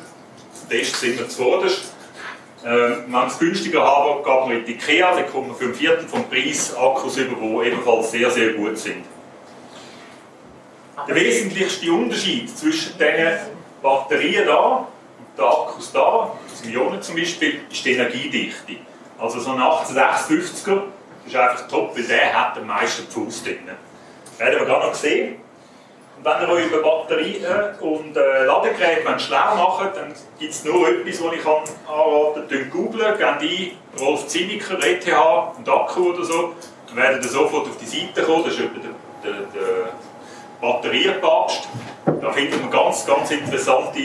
Die besten sind wir zuvorderst. Ähm, wenn man es günstiger haben geht man die IKEA, dann kommt man für ein Viertel vom Preis Akkus über, die ebenfalls sehr, sehr gut sind. Der wesentlichste Unterschied zwischen diesen Batterien da und den Akkus da, das Ionen zum Beispiel, ist die Energiedichte. Also so ein 1856er ist einfach top, weil der hat am meisten Fuß drin. Werden wir gerade noch sehen. Und wenn ihr euch über Batterien und äh, Ladegeräte schlau machen dann gibt es nur etwas, was ich anraten kann. Googlen, gebt ein Rolf Zinniker, ETH und Akku oder so, dann werdet ihr sofort auf die Seite kommen, das ist etwa der, der, der Batterienpapst. Da findet man ganz, ganz interessante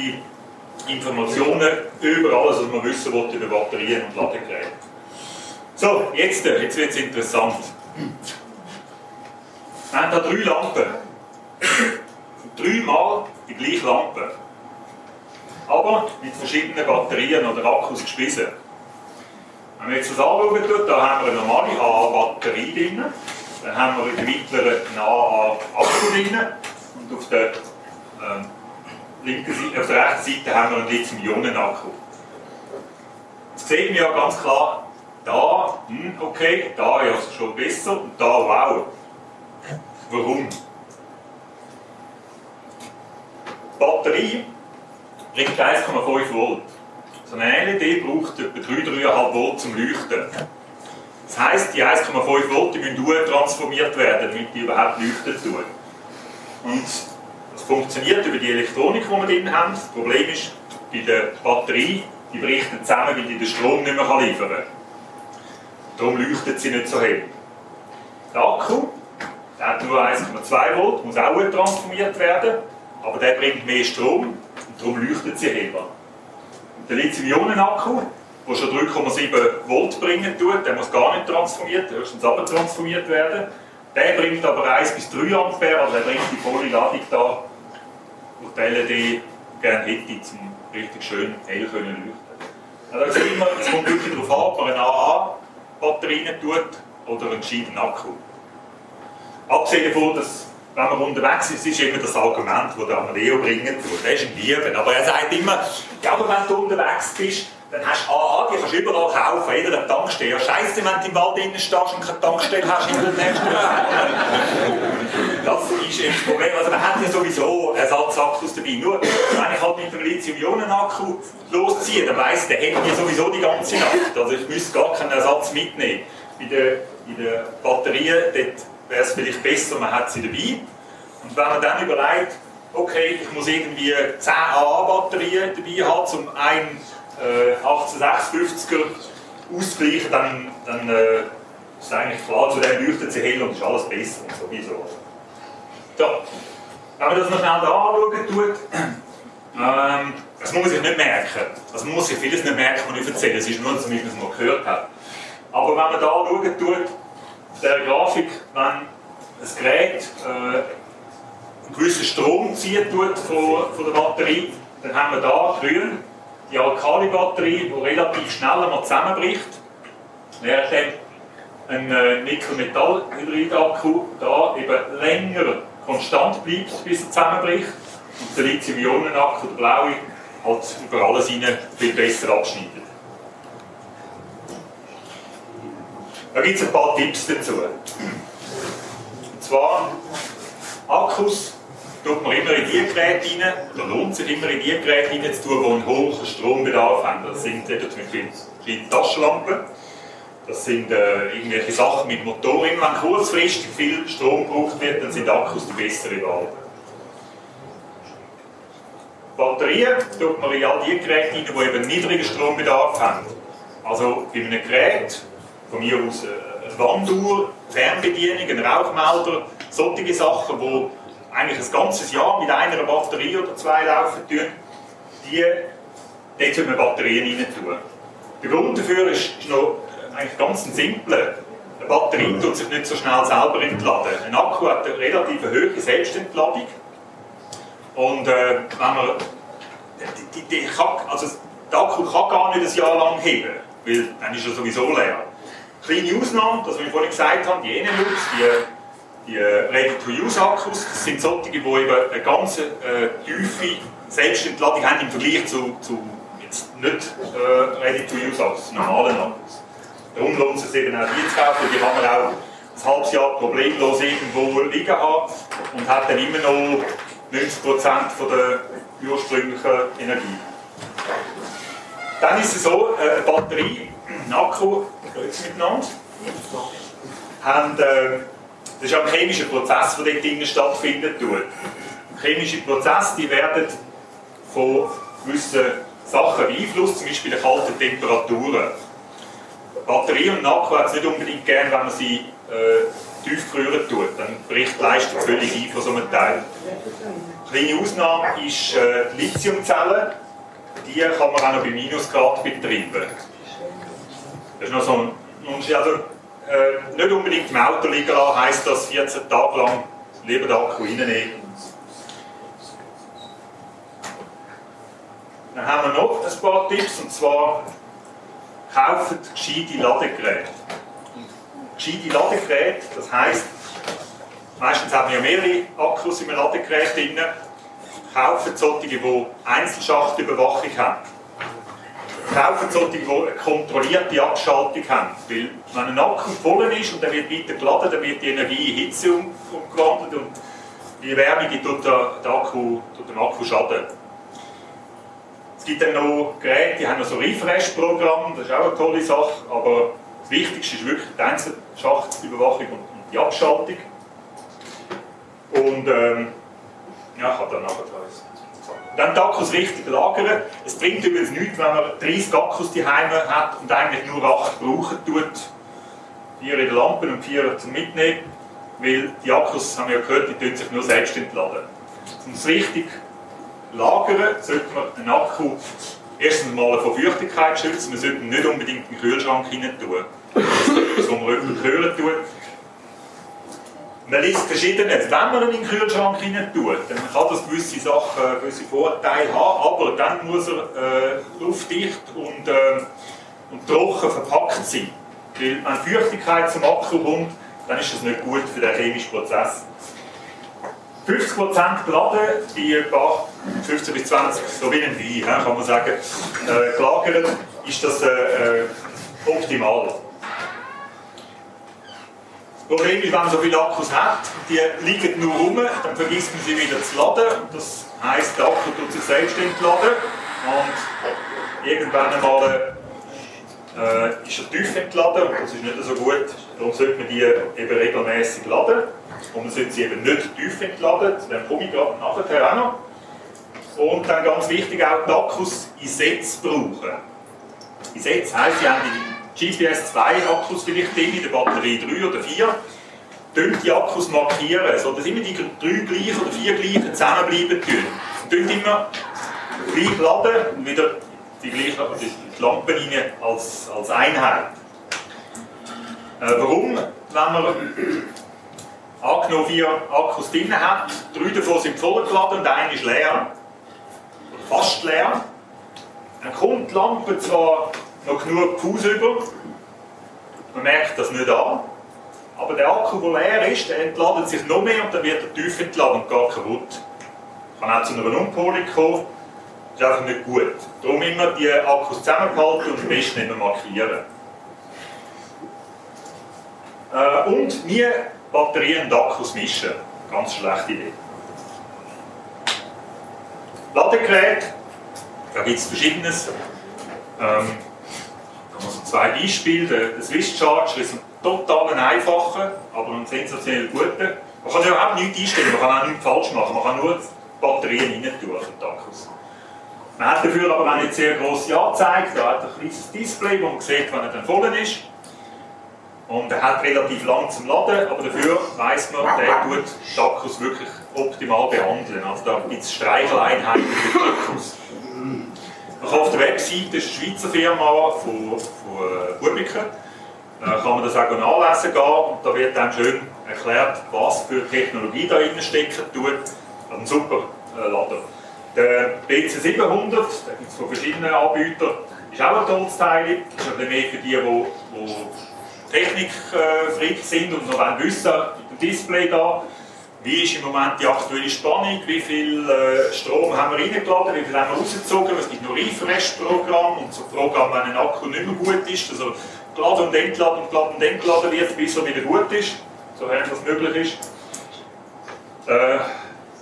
Informationen über alles, was man wissen will über Batterien und Ladegeräte. So, jetzt, jetzt wird es interessant. Wir haben hier drei Lampen. Dreimal die gleiche Lampe. Aber mit verschiedenen Batterien oder Akkus gespissen. Wenn wir jetzt das anschauen, da haben wir eine normale AA-Batterie drin. Dann haben wir in der mittleren einen AA-Akku drin. Und auf der, ähm, linken Seite, auf der rechten Seite haben wir einen Lithium-Ionen-Akku. Jetzt sehen wir ja ganz klar, da, hm, okay, da ja schon besser und da wow. Warum? Die Batterie bringt 1,5 Volt. So eine LED braucht etwa 3-3,5 Volt zum Leuchten. Das heisst, die 1,5 Volt müssen transformiert werden, damit die überhaupt leuchten tun. Und das funktioniert über die Elektronik, die wir drin haben. Das Problem ist, bei der Batterie, die bricht zusammen, weil die den Strom nicht mehr liefern kann. Darum leuchtet sie nicht so hell. Der Akku der hat nur 1,2 Volt, muss auch transformiert werden, aber der bringt mehr Strom und darum leuchtet sie heller. Der Lithium-Ionen-Akku, der schon 3,7 Volt bringen tut, der muss gar nicht transformiert, höchstens aber transformiert werden. Der bringt aber 1 bis 3 Ampere, also er bringt die volle Ladung da durch die LED gerne hätte, um richtig schön hell können leuchten. Also da sieht man, es kommt wirklich darauf an, ob man eine AA-Batterie tut oder einen gescheiten Akku. Abgesehen davon, dass wenn man unterwegs ist, ist immer das Argument, das der Amadeo bringen tut. Der ist ein Lieben. Aber er sagt immer, ja, aber wenn du unterwegs bist, dann hast du AA, die kannst du überall kaufen, jeder Tankstelle. Ja, scheiße, wenn du im Wald innen stehst und keine Tankstelle hast in der nächsten Das ist das Problem. Also man hat ja sowieso Ersatzakkus dabei. Nur, wenn ich halt mit dem Lithium-Ionen-Akku losziehe, dann weiss der hält mir sowieso die ganze Nacht. Also ich müsste gar keinen Ersatz mitnehmen. Bei der, bei der Batterie, dort wäre es vielleicht besser, man hat sie dabei. Und wenn man dann überlegt, okay, ich muss irgendwie 10 AA-Batterien dabei haben, um einen äh, 1856er auszugleichen, dann, dann äh, ist eigentlich klar, zu dem leuchtet sie hell und ist alles besser und sowieso. So, wenn man das noch schnell da anschauen tut, ähm, das muss man sich nicht merken. Also man muss sich vieles nicht merken, was ich erzähle. Es ist nur, dass man es mal gehört hat. Aber wenn man da schauen tut, der Grafik, wenn ein Gerät äh, einen gewissen Strom zieht tut von, von der Batterie, dann haben wir da grün die Alkali-Batterie, die relativ schnell einmal zusammenbricht, während ein äh, Nickel-Metall-Hydrid-Akku da eben länger konstant bleibt, bis er zusammenbricht und der Lithium-Ionen-Akku, der blaue, halt über alles hinein viel besser abschneidet. Da gibt es ein paar Tipps dazu. Und zwar, Akkus tut man immer in die Geräte rein, oder lohnt sich immer in die Geräte rein zu tun, die einen hohen Strombedarf haben. Das sind etwa zum Beispiel kleine Taschenlampen, das sind äh, irgendwelche Sachen mit Motoren. Wenn kurzfristig viel Strom gebraucht wird, dann sind Akkus die bessere Wahl. Batterien tut man in all die Geräte rein, die eben niedrigen Strombedarf haben. Also bei einem Gerät, von mir aus äh, eine Wanduhr, Fernbedienung, ein Rauchmelder, solche Sachen, die eigentlich ein ganzes Jahr mit einer Batterie oder zwei laufen tun, die, dort soll man Batterien rein tun. Der Grund dafür ist, ist noch eigentlich ganz simpel. Eine Batterie tut sich nicht so schnell selber entladen. Ein Akku hat eine relativ hohe Selbstentladung. Und äh, wenn man, die, die, die kann, also der Akku kann gar nicht ein Jahr lang heben, weil dann ist er sowieso leer. Kleine Ausnahme, das, was ich vorhin gesagt habe, die Enemutz, die die äh, Ready-to-Use-Akkus, das sind solche, die eben eine ganz äh, tiefe Selbstentladung haben im Vergleich zu, zu jetzt nicht äh, Ready-to-Use-Akkus, normalen Akkus. Darum lohnt es sich eben auch die zu kaufen, die kann man auch ein halbes Jahr problemlos irgendwo liegen haben und hat dann immer noch 90% von der ursprünglichen Energie. Dann ist es so, äh, eine Batterie, ein Akku, grüezi miteinander, haben äh, das ist ein chemischer Prozess, der dort drinnen stattfindet. Chemische Prozesse die werden von gewissen Sachen beeinflusst, zum Beispiel den kalten Temperaturen. Batterie und Akku hat es nicht unbedingt gern, wenn man sie äh, tief gerühren tut. Dann bricht die Leistung völlig ein von so einem Teil. Eine kleine Ausnahme ist äh, die Lithiumzelle. Die kann man auch noch bei Minusgrad betreiben. Das ist noch so ein, also äh, nicht unbedingt im Auto liegen lassen, heisst das 14 Tage lang lieber den Akku reinnehmen. Dann haben wir noch ein paar Tipps, und zwar kauft gescheite Ladegeräte. gescheite Ladegeräte, das heisst, meistens haben wir ja mehrere Akkus im Ladegerät drin, kaufen solche, die Einzelschachtüberwachung haben kaufen solche, die eine kontrollierte Abschaltung haben. Weil, wenn ein Akku voll ist und der wird weiter geladen, dann wird die Energie in Hitze um, umgewandelt und die Wärme die tut, der, der Akku, tut dem Akku schaden. Es gibt dann noch Geräte, die haben noch so Refresh-Programme, das ist auch eine tolle Sache, aber das Wichtigste ist wirklich die Einzelschachtüberwachung und, und die Abschaltung. Und ähm, ja, ich habe dann nachher dann die Akkus richtig lagern. Es bringt übrigens nichts, wenn man 30 Akkus die hat und eigentlich nur 8 brauchen tut. Vier in der Lampe und vier zum Mitnehmen. Weil die Akkus, haben wir ja gehört, die tun sich nur selbst entladen. Um es richtig lagern, sollte man einen Akku erstens mal von Feuchtigkeit schützen. Man sollte nicht unbedingt in den Kühlschrank hinein tun. Das was man jemanden kühlen tut. Man liest verschiedenes. Wenn man ihn in den Kühlschrank hinein tut, dann kann das gewisse Sachen, gewisse Vorteile haben, aber dann muss er äh, luftdicht und, äh, und trocken verpackt sein. Weil wenn Feuchtigkeit zum Akku kommt, dann ist das nicht gut für den chemischen Prozess. 50% geladen, bei etwa 15 bis 20, so wie ein Wein, kann man sagen, äh, gelagert, ist das äh, äh, optimal. Problem ist, wenn man so viele Akkus hat, die liegen nur rum, dann vergisst man sie wieder zu laden. Das heisst, der Akku tut sich selbst entladen und irgendwann einmal äh, ist er tief entladen und das ist nicht so gut. Darum sollte man die eben regelmäßig laden. Und man sollte sie eben nicht tief entladen, dann komme ich gerade nachher auch noch. Und dann ganz wichtig auch die Akkus in Sätzen brauchen. In Sätzen heisst, sie haben die GPS 2 Akkus vielleicht drin, in der Batterie 3 oder 4. Tun die Akkus markieren, sodass immer die drei gleichen oder vier gleichen zusammenbleiben tun. Tun immer gleich laden und wieder die gleiche die Lampen rein als, als Einheit. Äh, warum? Wenn man angenommen vier Akkus drin hat, drei davon sind vollgeladen und einer ist leer, oder fast leer, dann kommt die Lampe zwar noch genug Fuß über, man merkt das nicht an, aber der Akku, der leer ist, der entladet sich noch mehr und dann wird er tief entladen und geht kaputt. Kann auch zu einer Umpolung kommen, ist einfach nicht gut. Darum immer die Akkus zusammenhalten und am besten immer markieren. Äh, und nie Batterien und Akkus mischen. Ganz schlechte Idee. Ladegerät, da gibt es verschiedenes. Ähm, da haben so zwei Beispiele. Der, Swiss Charger ist ein total einfacher, aber ein sensationell guter. Man kann ja überhaupt nichts einstellen, man kann auch nichts falsch machen, man kann nur die Batterien rein tun, also Akkus. Man hat dafür aber auch nicht sehr grosse Anzeige, da hat ein kleines Display, wo man sieht, wenn er dann voll ist. Und er hat relativ lang zum Laden, aber dafür weiss man, der tut die Akkus wirklich optimal behandeln. Also da gibt es Streicheleinheiten für die Akkus. Man kann auf der Webseite, das ist eine Schweizer Firma von, von Publica, äh, kann man das auch nachlesen gehen und da wird dann schön erklärt, was für Technologie da drin stecken tut. Also ein super äh, Lader. Der BC700, da gibt es von verschiedenen Anbietern, ist auch ein Todsteil, ist ein bisschen mehr für die, die, die Technikfreak sind und noch wissen, mit dem Display da, wie ist im Moment die aktuelle Spannung, wie viel äh, Strom haben wir reingeladen, wie viel haben wir rausgezogen, es gibt noch Refresh-Programm und so Programm, wenn ein Akku nicht mehr gut ist, also geladen und entladen und geladen und entladen wird, bis er wieder gut ist, sofern das möglich ist. Äh,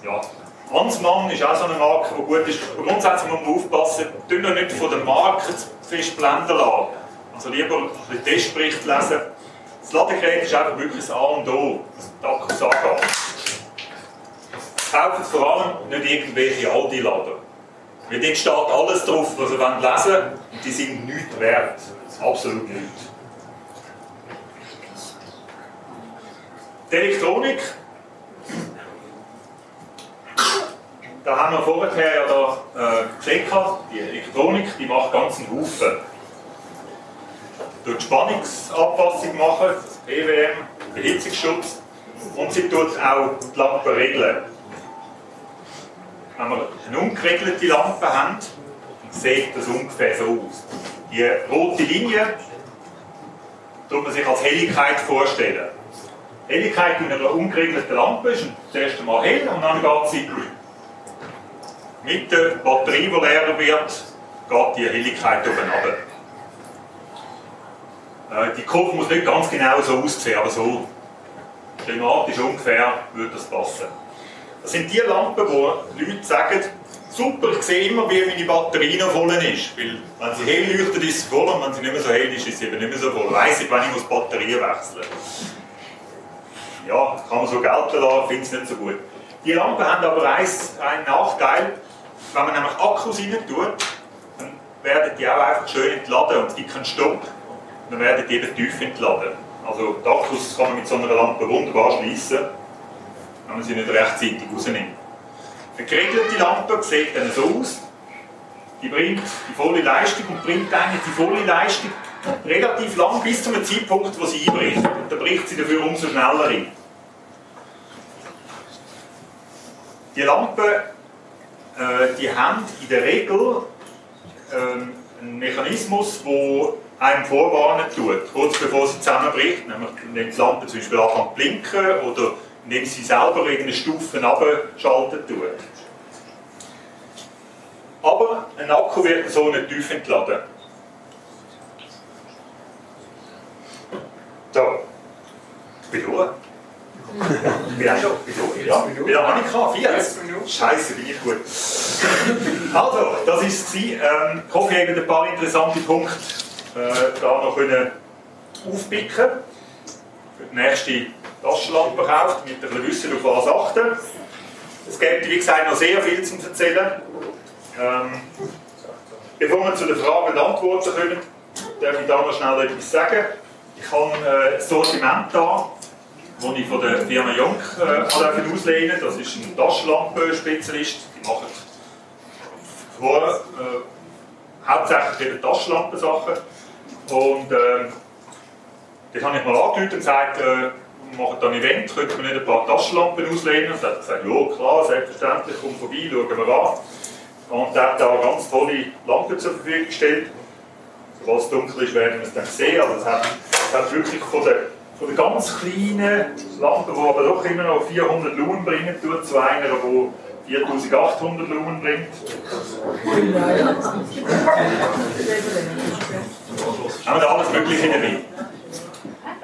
ja. Hansmann ist auch so eine Marke, die gut ist. Und grundsätzlich muss man aufpassen, tun wir nicht von der Marke fest blenden lassen. Also lieber bisschen Testbericht lesen. Das Ladegerät ist einfach wirklich das A und O, was die Akkus angeht. Kauft vor allem nicht irgendwelche Aldi-Lader. Weil dort steht alles drauf, was ihr lesen wollt, und die sind nichts wert. Absolut nichts. Die Elektronik. Da haben wir vorher ja da, äh, gesehen, die Elektronik die macht ganz einen Haufen. Tut Spannungsanpassung machen, EWM, Behitzungsschutz und sie tut auch die Lampe regeln. Wenn wir eine ungeregelte Lampe haben, dann sieht das ungefähr so aus. Die rote Linie tut man sich als Helligkeit vorstellen. Helligkeit in einer ungeregelten Lampe ist zuerst einmal hell und dann geht sie mit der Batterie, die leer wird, geht die Helligkeit oben runter. Äh, die Kurve muss nicht ganz genau so aussehen, aber so klimatisch ungefähr würde das passen. Das sind die Lampen, wo Leute sagen, super, ich sehe immer, wie meine Batterie noch voll ist. Weil, wenn sie hell leuchtet, ist sie voll und wenn sie nicht mehr so hell ist, ist sie eben nicht mehr so voll. Weiss ich, wenn ich die Batterie wechseln Ja, kann man so gelten lassen, finde es nicht so gut. Die Lampen haben aber einen Nachteil, wenn man nämlich Akkus rein tut, dann werden die auch einfach schön entladen und es gibt keinen Stopp. Dann werden die eben tief entladen. Also die Akkus kann man mit so einer Lampe wunderbar schließen, man sie nicht rechtzeitig rausnimmt. Eine geregelte Lampe sieht dann so aus. Die bringt die volle Leistung und bringt eigentlich die volle Leistung relativ lang bis zu einem Zeitpunkt, wo sie einbricht. Und dann bricht sie dafür umso schneller ein. Die Lampen äh, die haben in der Regel ähm, einen Mechanismus, der einem vorwarnen tut, kurz bevor sie zusammenbricht, nämlich wenn die Lampe zum Beispiel anfängt zu blinken oder indem sie selber irgendeine Stufe abschalten tut. Aber ein Akku wird so nicht tief entladen. So, ich bin durch. Ich bin auch schon, ich bin durch. Ja, ich klar, 40. Scheiße, bin ich gut. Also, das war es. Ähm, ich hoffe, ihr habt ein paar interessante Punkte äh, da noch können aufpicken Für die nächste Taschenlampe kauft, mit ein bisschen Wissen auf was achten. Es gibt, wie gesagt, noch sehr viel zu erzählen. Ähm, bevor wir zu den Fragen und Antworten kommen, darf ich da noch schnell etwas sagen. Ich habe äh, ein Sortiment da, das ich von der Firma Jonk äh, auslehnen Das ist ein Taschenlampenspezialist. Die machen vor, äh, hauptsächlich eben Taschenlampensachen. Und äh, das habe ich mal angedeutet und gesagt, äh, machen dann ein Event, könnte man nicht ein paar Taschenlampen auslehnen? Und er hat gesagt, ja klar, selbstverständlich, komm vorbei, schauen wir an. Und er hat da ganz tolle Lampen zur Verfügung gestellt. Sobald es dunkel ist, werden wir es dann sehen. Also es hat, es hat wirklich von der, von der ganz kleinen Lampe, die aber doch immer noch 400 Lumen bringen, zu einer, die 4800 Lumen bringt. Haben wir alles Mögliche dabei.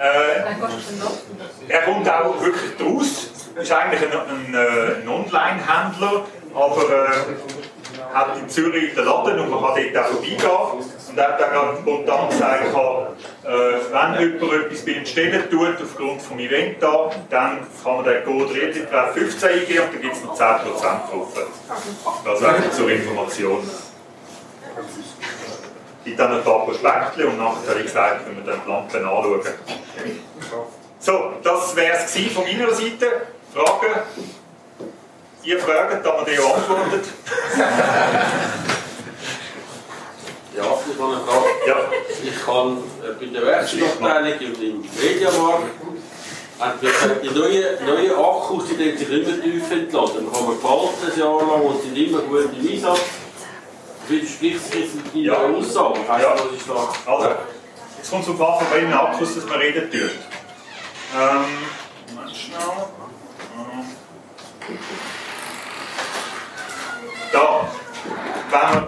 Äh, er kommt auch wirklich draus. Ist eigentlich ein, ein, äh, ein Online-Händler, aber äh, hat in Zürich den Laden und man kann dort auch vorbeigehen. Und er hat dann gerade spontan gesagt, äh, wenn jemand etwas bei ihm stellen tut, aufgrund des Event da, dann kann man den Code REDITREF 15 eingeben und dann gibt es noch 10% drauf. Das einfach zur Information. Gibt dann ein paar Prospekte und nachher, wie gesagt, können wir dann die Lampen anschauen. So, das wäre es von meiner Seite. Fragen? Ihr fragt, dann wir die antwortet. Ja, ich habe eine Frage. Ja. Ich kann äh, bei der Werkstattabteilung im Mediamarkt hat gesagt, die neuen, neuen Akkus die sich immer tief entladen. Dann kann man behalten ein Jahr lang und sind immer gut im Einsatz. Widerspricht sich jetzt mit Ja. Ihrer Aussage? Ja. da... Also, jetzt kommt es auf an, von welchen Akkus dass man reden tut. Ähm, Moment schnell. Da, wenn man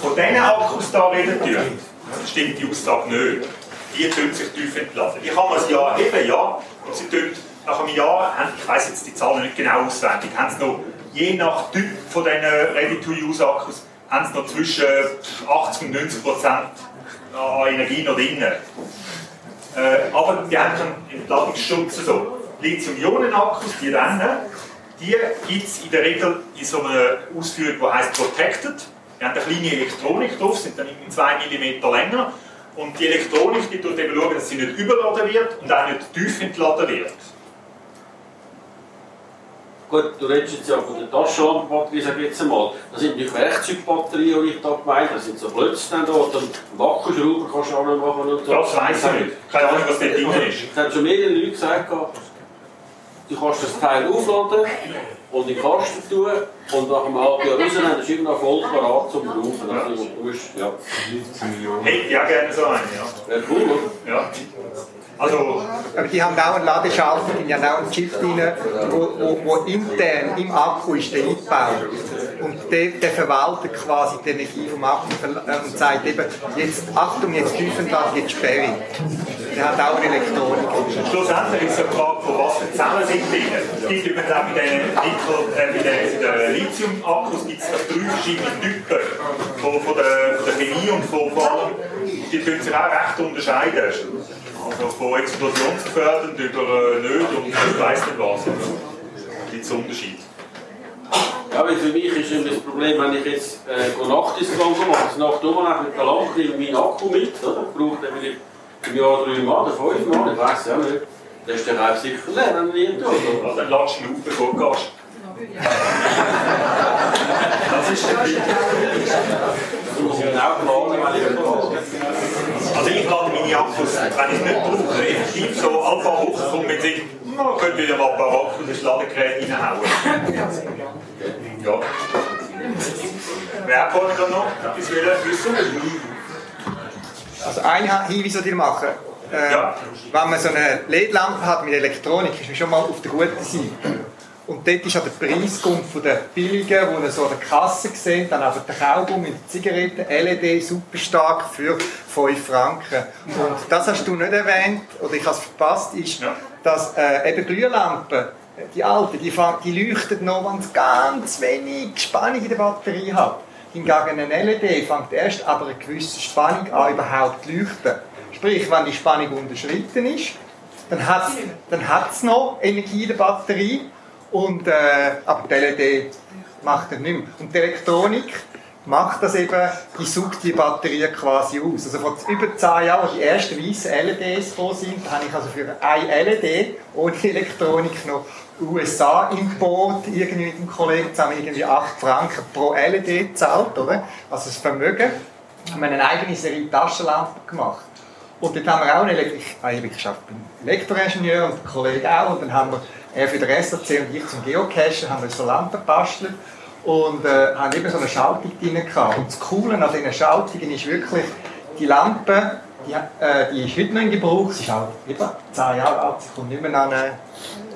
von diesen Akkus da reden tut, dann stimmt die Aussage nicht. Die tun sich tief entladen. Die kann man ein Jahr heben, ja, und sie tun nach einem Jahr, ich weiss jetzt die Zahlen nicht genau auswendig, haben sie noch, je nach Typ von diesen Ready-to-Use-Akkus, haben sie noch zwischen 80 und 90 Prozent an Energie noch drin. Äh, aber die haben keinen Entladungsschutz. So. Lithium-Ionen-Akkus, die rennen, die gibt es in der Regel in so einer Ausführung, die heißt Protected. Die haben eine kleine Elektronik drauf, sind dann irgendwie 2 mm länger. Und die Elektronik die tut eben schauen, dass sie nicht überladen wird und auch nicht tief entladen wird. Gut, du redest jetzt ja von der Taschenlampenbatterie, sag ich jetzt einmal. Das sind die Werkzeugbatterien, die ich da gemeint habe. Das sind so dann da, oder einen Wackelschrauber kannst du auch noch machen und so. Das weiss ich nicht. Keine Ahnung, was dort drin ist. Es haben schon mehrere Leute gesagt, du kannst das Teil aufladen und in den Kasten tun und nach einem halben Jahr rausnehmen, das ist immer noch voll parat zum Brauchen. Also, du musst, ja. Hätte ich auch gerne so einen, ja. Wäre cool, oder? ja. Also, Aber die haben auch einen Ladeschalter, die haben auch einen Chip drin, wo, wo, wo intern im Akku ist der eingebaut. Und der, der verwaltet quasi die Energie vom Akku äh, und sagt eben, jetzt, Achtung, jetzt Tiefenlad, jetzt Sperre. Der hat auch Elektronik. Schlussendlich ist es eine Frage, von was für Zellen sind drin. Es gibt übrigens auch bei den, Nickel, äh, den, Lithium-Akkus gibt es drei verschiedene Typen von, von, der, von der Chemie und von, von allem. Die können sich auch recht unterscheiden. Also von explosionsgefährdend über äh, nicht und ich weiss nicht was. Gibt es Unterschied. Ja, weil für mich ist immer das Problem, wenn ich jetzt äh, Nachtdiskon mache, das Nacht umlaufe mit der Lampe, nehme meinen Akku mit, oder? Ich brauche den vielleicht im Jahr drei Mal oder fünf Mal, ich weiß ja nicht. Dann ist der Reif sicher leer, wenn ich ihn tue. oder? Also, dann lass du ihn auf, bevor du gehst. Das ist der Trick. Das muss ich genau planen, wenn ich ihn mache. Also ich lade meine Akkus, wenn ich es nicht brauche, effektiv so alle paar Wochen kommt mit sich, man könnte wieder mal paar Akkus ins Ladegerät reinhauen. Ja. Wer hat vorhin noch etwas wissen? Also ein Hinweis, den ich machen äh, Ja. wenn man so eine LED-Lampe hat mit Elektronik, ist man schon mal auf der guten Seite. Und dort ist auch der Preisgump von der billigen, wo ihr so an der Kasse seht, dann aber der Kaugummi mit der Zigarette, LED, super stark für 5 Franken. Und das hast du nicht erwähnt, oder ich habe es verpasst, ist, Ja. dass äh, eben Glühlampen, die alten, die, die leuchten noch, wenn es ganz wenig Spannung in der Batterie hat. Hingegen eine LED fängt erst aber eine gewisse Spannung an, überhaupt zu leuchten. Sprich, wenn die Spannung unterschritten ist, dann hat es dann hat's noch Energie in der Batterie, und, äh, aber die LED macht das nicht mehr. Und die Elektronik macht das eben, die saugt die Batterie quasi aus. Also vor über 10 Jahren, als die ersten weißen LEDs gekommen sind, habe ich also für eine LED ohne Elektronik noch USA-Import irgendwie mit dem Kollegen zusammen irgendwie 8 Franken pro LED gezahlt, oder? Also das Vermögen. Wir haben eine eigene Serie Taschenlampen gemacht. Und dort haben wir auch einen Elektro ich, ah, ich bin Elektroingenieur und der Kollege auch. Und dann haben wir, er für den SRC und ich zum Geocachen, haben wir so Lampen gebastelt und äh, haben eben so eine Schaltung drin gehabt. Und das Coole an diesen Schaltungen ist wirklich, die Lampe, die, äh, die ist heute noch in Gebrauch, sie ist halt eben 10 Jahre alt, sie kommt nicht mehr an eine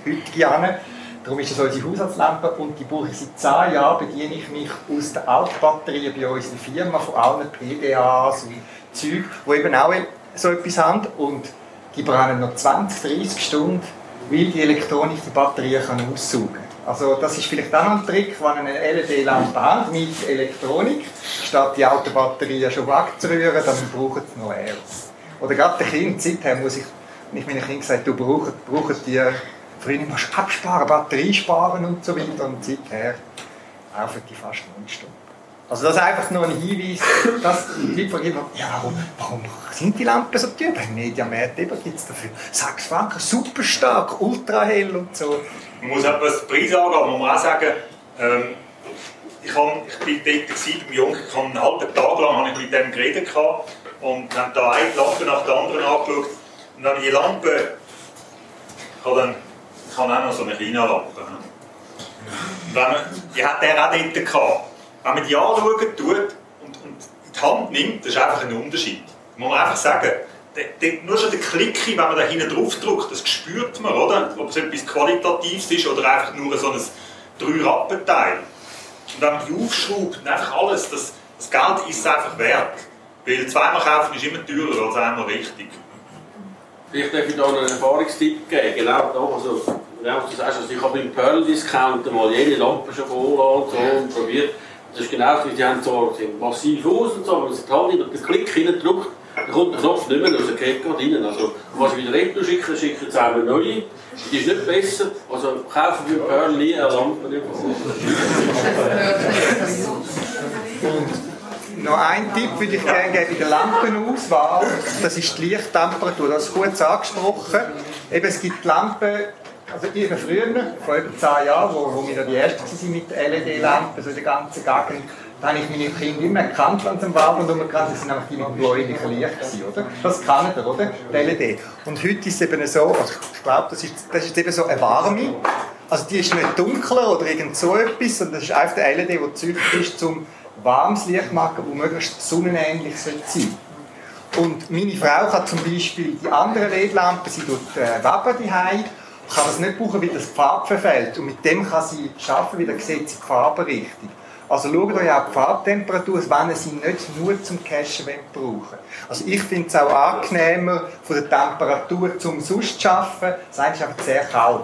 heutige an. Darum ist das unsere Haushaltslampe und die brauche ich seit 10 Jahren, bediene ich mich aus den Altbatterien bei uns in der Firma, von allen PDAs und Zeug, die eben auch so etwas haben und die brennen noch 20, 30 Stunden, weil die Elektronik die Batterien kann aussaugen kann. Also das ist vielleicht auch noch ein Trick, wenn eine LED-Lampe habt mit Elektronik, statt die alten Batterien schon wegzurühren, dann braucht es noch Air. Oder gerade der Kind, seither muss ich, wenn ich meinen Kindern gesagt du brauchst, brauchst die, früher musst du absparen, Batterie sparen und so weiter, und seither laufen die fast nonstop. Also das ist einfach nur ein Hinweis, dass die Leute immer, ja, warum, warum sind die Lampen so teuer? Beim Mediamarkt gibt es dafür 6 Franken, super stark, ultra hell und so. Man muss auch, was den Preis muss man auch sagen, ähm, ich, hab, ich bin dort gewesen, beim Jungen, ich einen halben Tag lang habe ich mit dem geredet gehabt und habe da eine Lampe nach der anderen angeschaut. Und dann die Lampe, ich habe, dann, ich habe auch noch so eine kleine Lampe. wenn man, die hat der auch dort gehabt. Wenn man die anschauen tut und, und in die Hand nimmt, das ist einfach ein Unterschied. Muss man einfach sagen. Der, der, nur schon der Klick, wenn man da hinten drauf drückt, das spürt man, oder? Ob es etwas Qualitatives ist oder einfach nur so ein Drei-Rappenteil. Und wenn man die aufschraubt einfach alles, das, das Geld ist es einfach wert. Weil zweimal kaufen ist immer teurer als einmal richtig. Vielleicht darf ich da einen Erfahrungstipp geben. Genau da, also, genau, du sagst, also ich habe beim Pearl Discount mal jede Lampe schon und so und probiert. Das ist genau so, die haben sind massiv aus und so, wenn man sich halt den Klick hineindrückt, dann kommt der Knopf nicht mehr, also geht gerade rein. Also, was ich wieder retour schicke, schicke jetzt eine neue. Die ist nicht besser, also kaufen wir Pearl nie eine Lampe. Noch ein Tipp würde ich gerne geben bei der Lampenauswahl. Das ist die Lichttemperatur. Das ist kurz angesprochen. Eben, es gibt Lampen, also eben früher, vor über 10 Jahren, wo, wo wir die Ersten waren mit LED-Lampen, so in der ganzen Gegend, da habe ich meine Kinder immer erkannt, wenn sie am Wald rumgerannt sind, sind nämlich die mit Licht gewesen, oder? Das kennt ihr, oder? Die LED. Und heute ist es eben so, also ich glaube, das ist, das ist eben so eine warme, also die ist nicht dunkler oder irgend so etwas, sondern das ist einfach eine LED, die gezüchtet ist, um warmes Licht zu machen, das möglichst sonnenähnlich sein sollte. Und meine Frau hat zum Beispiel die anderen LED-Lampen, sie tut äh, Weben die kann das nicht brauchen, weil das die Farbe verfällt. Und mit dem kann sie weil dann sieht sie die Farbe richtig. Also schaut euch auch die Farbtemperatur, wenn ihr sie nicht nur zum Cachen brauchen Also ich finde es auch angenehmer von der Temperatur zum sonst zu arbeiten. Das ist einfach sehr kalt.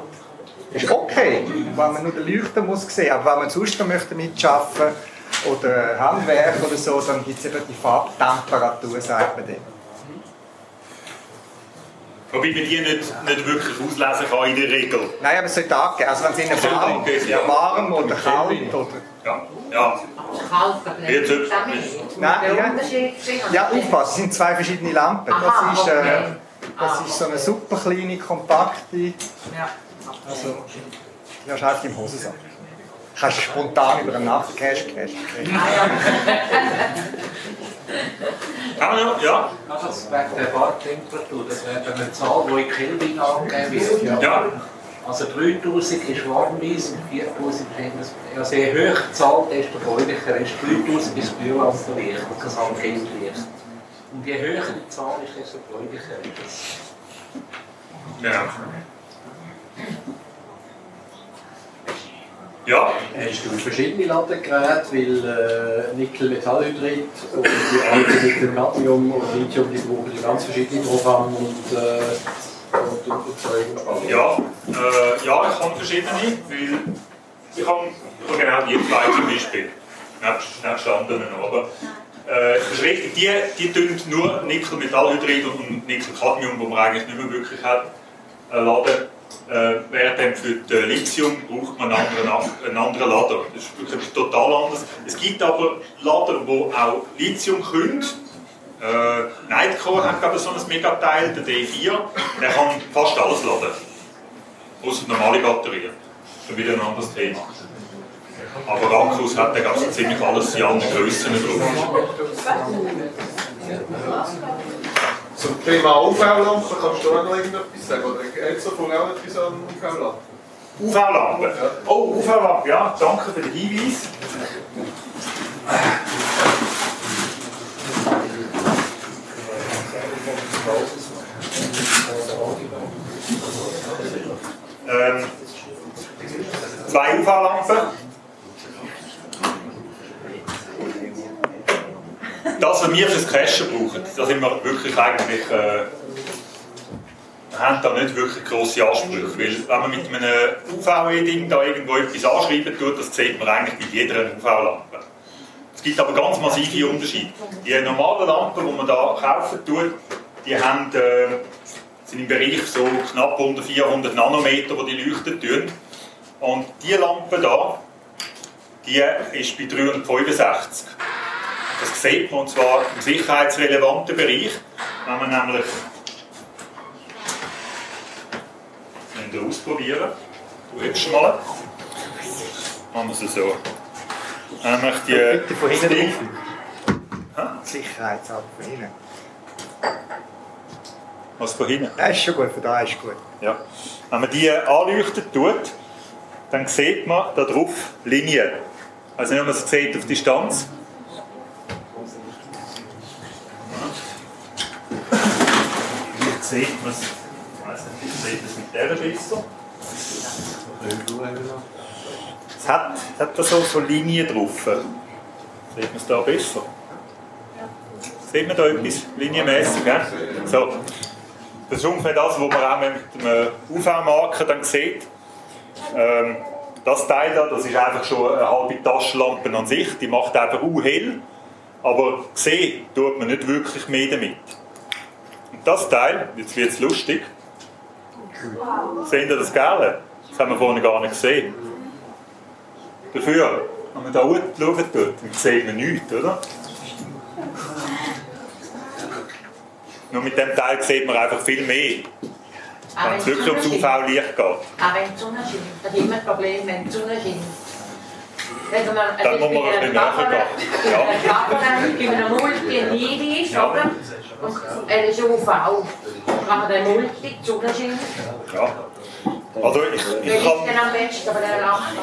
Ist okay, wenn man nur den Leuchter muss sehen, aber wenn man sonst noch möchte mitschaffen oder Handwerk oder so, dann gibt es eben die Farbtemperatur, sagt man dem. Wobei man die nicht, nicht wirklich auslesen kann in der Regel. Nein, aber es sollte angeben. Also wenn es innen Sollte warm, ja, ja. warm oder kalt oder... Ja, ja. Kalt, aber Jetzt damit. Nein, ja. Ja, aufpassen, es sind zwei verschiedene Lampen. Aha, Das ist, äh, okay. das Ah, ist so eine super kleine, kompakte... Ja. Also, ja, schau im Hosensack. Kannst du spontan über einen Nachtcash cashen. Kann man ja, ja. Also wegen der Farbtemperatur, das wäre eine Zahl, die in Kelvin angegeben ist. Ja. Ja. Also 3000 ist warmweiß und 4000 ist also je höher die Zahl, desto freundlicher ist 3000 ist kühler als der Licht, das Handkindlicht. Und je höher die Zahl ist, desto freundlicher ist es. Genau. Ja, Hast du verschiedene Ladegeräte, weil äh, Nickel-Metallhydrid und die alten Nickel-Cadmium und Lithium, die brauchen die ganz verschiedene Programme und, äh, und, und Erzeugung spannend. Ja, äh, ja, ich habe verschiedene, weil ich habe, ich habe genau die zwei zum Beispiel, nebst, nebst anderen. Aber äh, das ist richtig, die, die tun nur Nickel-Metallhydrid und Nickel-Cadmium, wo man eigentlich nicht mehr wirklich hat, äh, laden. Äh, während für Lithium braucht man einen anderen, einen anderen Lader. Das ist wirklich total anders. Es gibt aber Lader, die auch Lithium können. Äh, Nightcore hat gerade so ein Megateil, der D4, der kann fast alles laden. Außer normale Batterien. Ist wieder ein anderes Thema. Aber Akkus hat der so ziemlich alles in anderen Grössen drauf. Zum Thema UV-Lampen kannst du auch noch irgendetwas sagen? Oder Elsa von auch etwas an UV-Lampen? UV-Lampe. Oh, UV-Lampe, ja, danke für den Hinweis. Ähm, zwei UV-Lampen. Das, was wir fürs Cashen brauchen, da sind wir wirklich eigentlich... Äh, haben da nicht wirklich grosse Ansprüche, weil wenn man mit einem UV-Ding da irgendwo etwas anschreiben tut, das sieht man eigentlich bei jeder UV-Lampe. Es gibt aber ganz massive Unterschiede. Die normalen Lampen, die man da kaufen tut, die haben, äh, sind im Bereich so knapp unter 400 Nanometer, wo die leuchten tun. Und diese Lampe da, die ist bei 365. Das sieht man und zwar im sicherheitsrelevanten Bereich, wenn man nämlich wir ausprobieren. Du jetzt mal. Machen wir es so. Nämlich die, Bitte von das hinten. Sicherheitshalber von hinten. Was von hinten? Das ist schon gut, von da ist gut. Ja. Wenn man die anleuchten tut, dann sieht man da drauf Linien. Also nicht, man es sieht auf Distanz. Vielleicht sieht man es, ich weiß nicht, mit dieser besser. Es hat, es hat da so, so Linien drauf. Sieht man es da besser? Sieht man da etwas linienmäßig? gell? So. Das ist ungefähr das, was man auch mit einem UV-Marker dann sieht. Ähm, das Teil da, das ist einfach schon eine halbe Taschenlampe an sich. Die macht einfach auch hell, aber sehen tut man nicht wirklich mehr damit. Das Teil, jetzt wird es lustig. Sehen ihr das Gelbe? Das haben wir vorhin gar nicht gesehen. Dafür, wenn man da unten schauen tut, dann sieht man nichts, oder? Nur mit dem Teil sieht man einfach viel mehr, wenn es wirklich ums UV-Licht geht. Auch wenn die Sonne scheint. Das ist immer ein Problem, wenn die Sonne scheint. Wenn man Dann muss man ein bisschen näher gehen. Ja. bei einem Multi ein Hinweis, Ja. oder? Er ist UV. Kann man den Multi, die Sonne scheint. Ja. Also ich, ich kann... denn am besten bei der Lampe?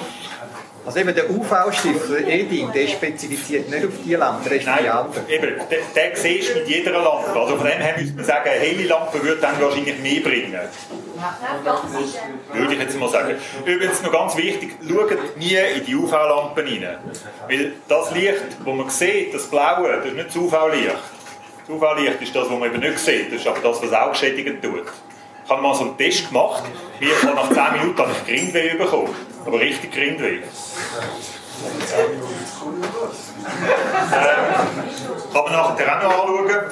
Also eben der UV-Stift, der Edin, der spezifiziert nicht auf die Lampe, der ist Nein, die andere. eben, den, den siehst du mit jeder Lampe. Also von dem her müsste man sagen, eine helle Lampe würde dann wahrscheinlich mehr bringen. Würde ich jetzt mal sagen. Übrigens noch ganz wichtig, schaut nie in die UV-Lampen rein. Weil das Licht, das man sieht, das Blaue, das ist nicht das UV-Licht. Das UV-Licht ist das, was man eben nicht sieht. Das ist aber das, was auch schädigen tut. Ich habe mal so einen Test gemacht. Mir habe nach 10 Minuten habe ich Grindweh bekommen. Aber richtig Grindweh. Ähm, kann man nachher auch noch anschauen.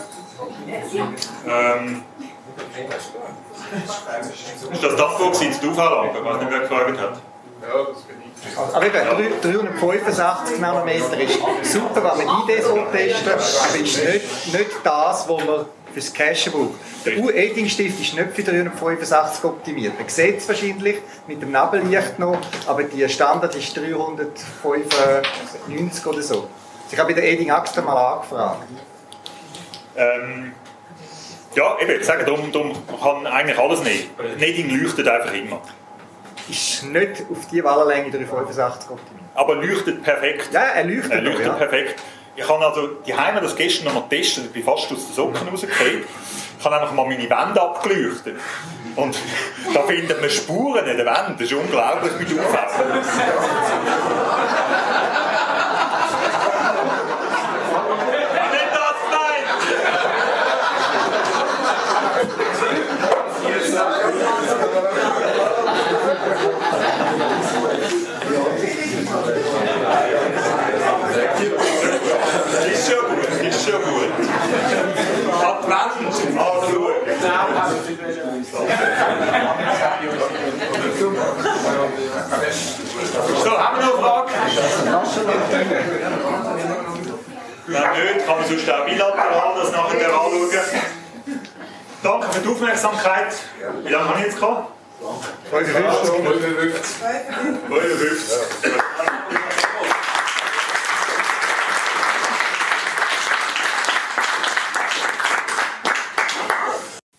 Ähm, ist das das, wo die UV-Lampe, was nicht wer gefragt hat? Ja, das bin ich. Aber eben, drei- 385 Nanometer ist super, wenn man ID so testen, aber ist nicht, nicht das, was man fürs Cachen braucht. Der U-Eding-Stift ist nicht für 385 optimiert. Man sieht es wahrscheinlich mit dem Nebellicht noch, aber die Standard ist 395 oder so. Ich habe bei der Eding extra mal angefragt. Ähm, ja, eben, ich sage, darum, darum kann eigentlich alles nicht. Neding leuchtet einfach immer. Ist nicht auf die Wellenlänge 385 optimiert. Aber leuchtet perfekt. Ja, er leuchtet Er leuchtet ja. perfekt. Ich habe also die Heime das gestern noch mal getestet, ich bin fast aus den Socken rausgefallen. Ich habe einfach mal meine Wände abgeleuchtet. Und <laughs> da findet man Spuren in den Wänden. Das ist unglaublich mit Aufheben. <laughs> Nicht das gemeint! Ist schon gut, ist schon gut. Die Wände anschauen. So, haben wir noch Fragen? Wenn nicht, kann man sonst auch bilateral das nachher anschauen. Danke für die Aufmerksamkeit. Wie lange habe ich jetzt gehabt? 55 52.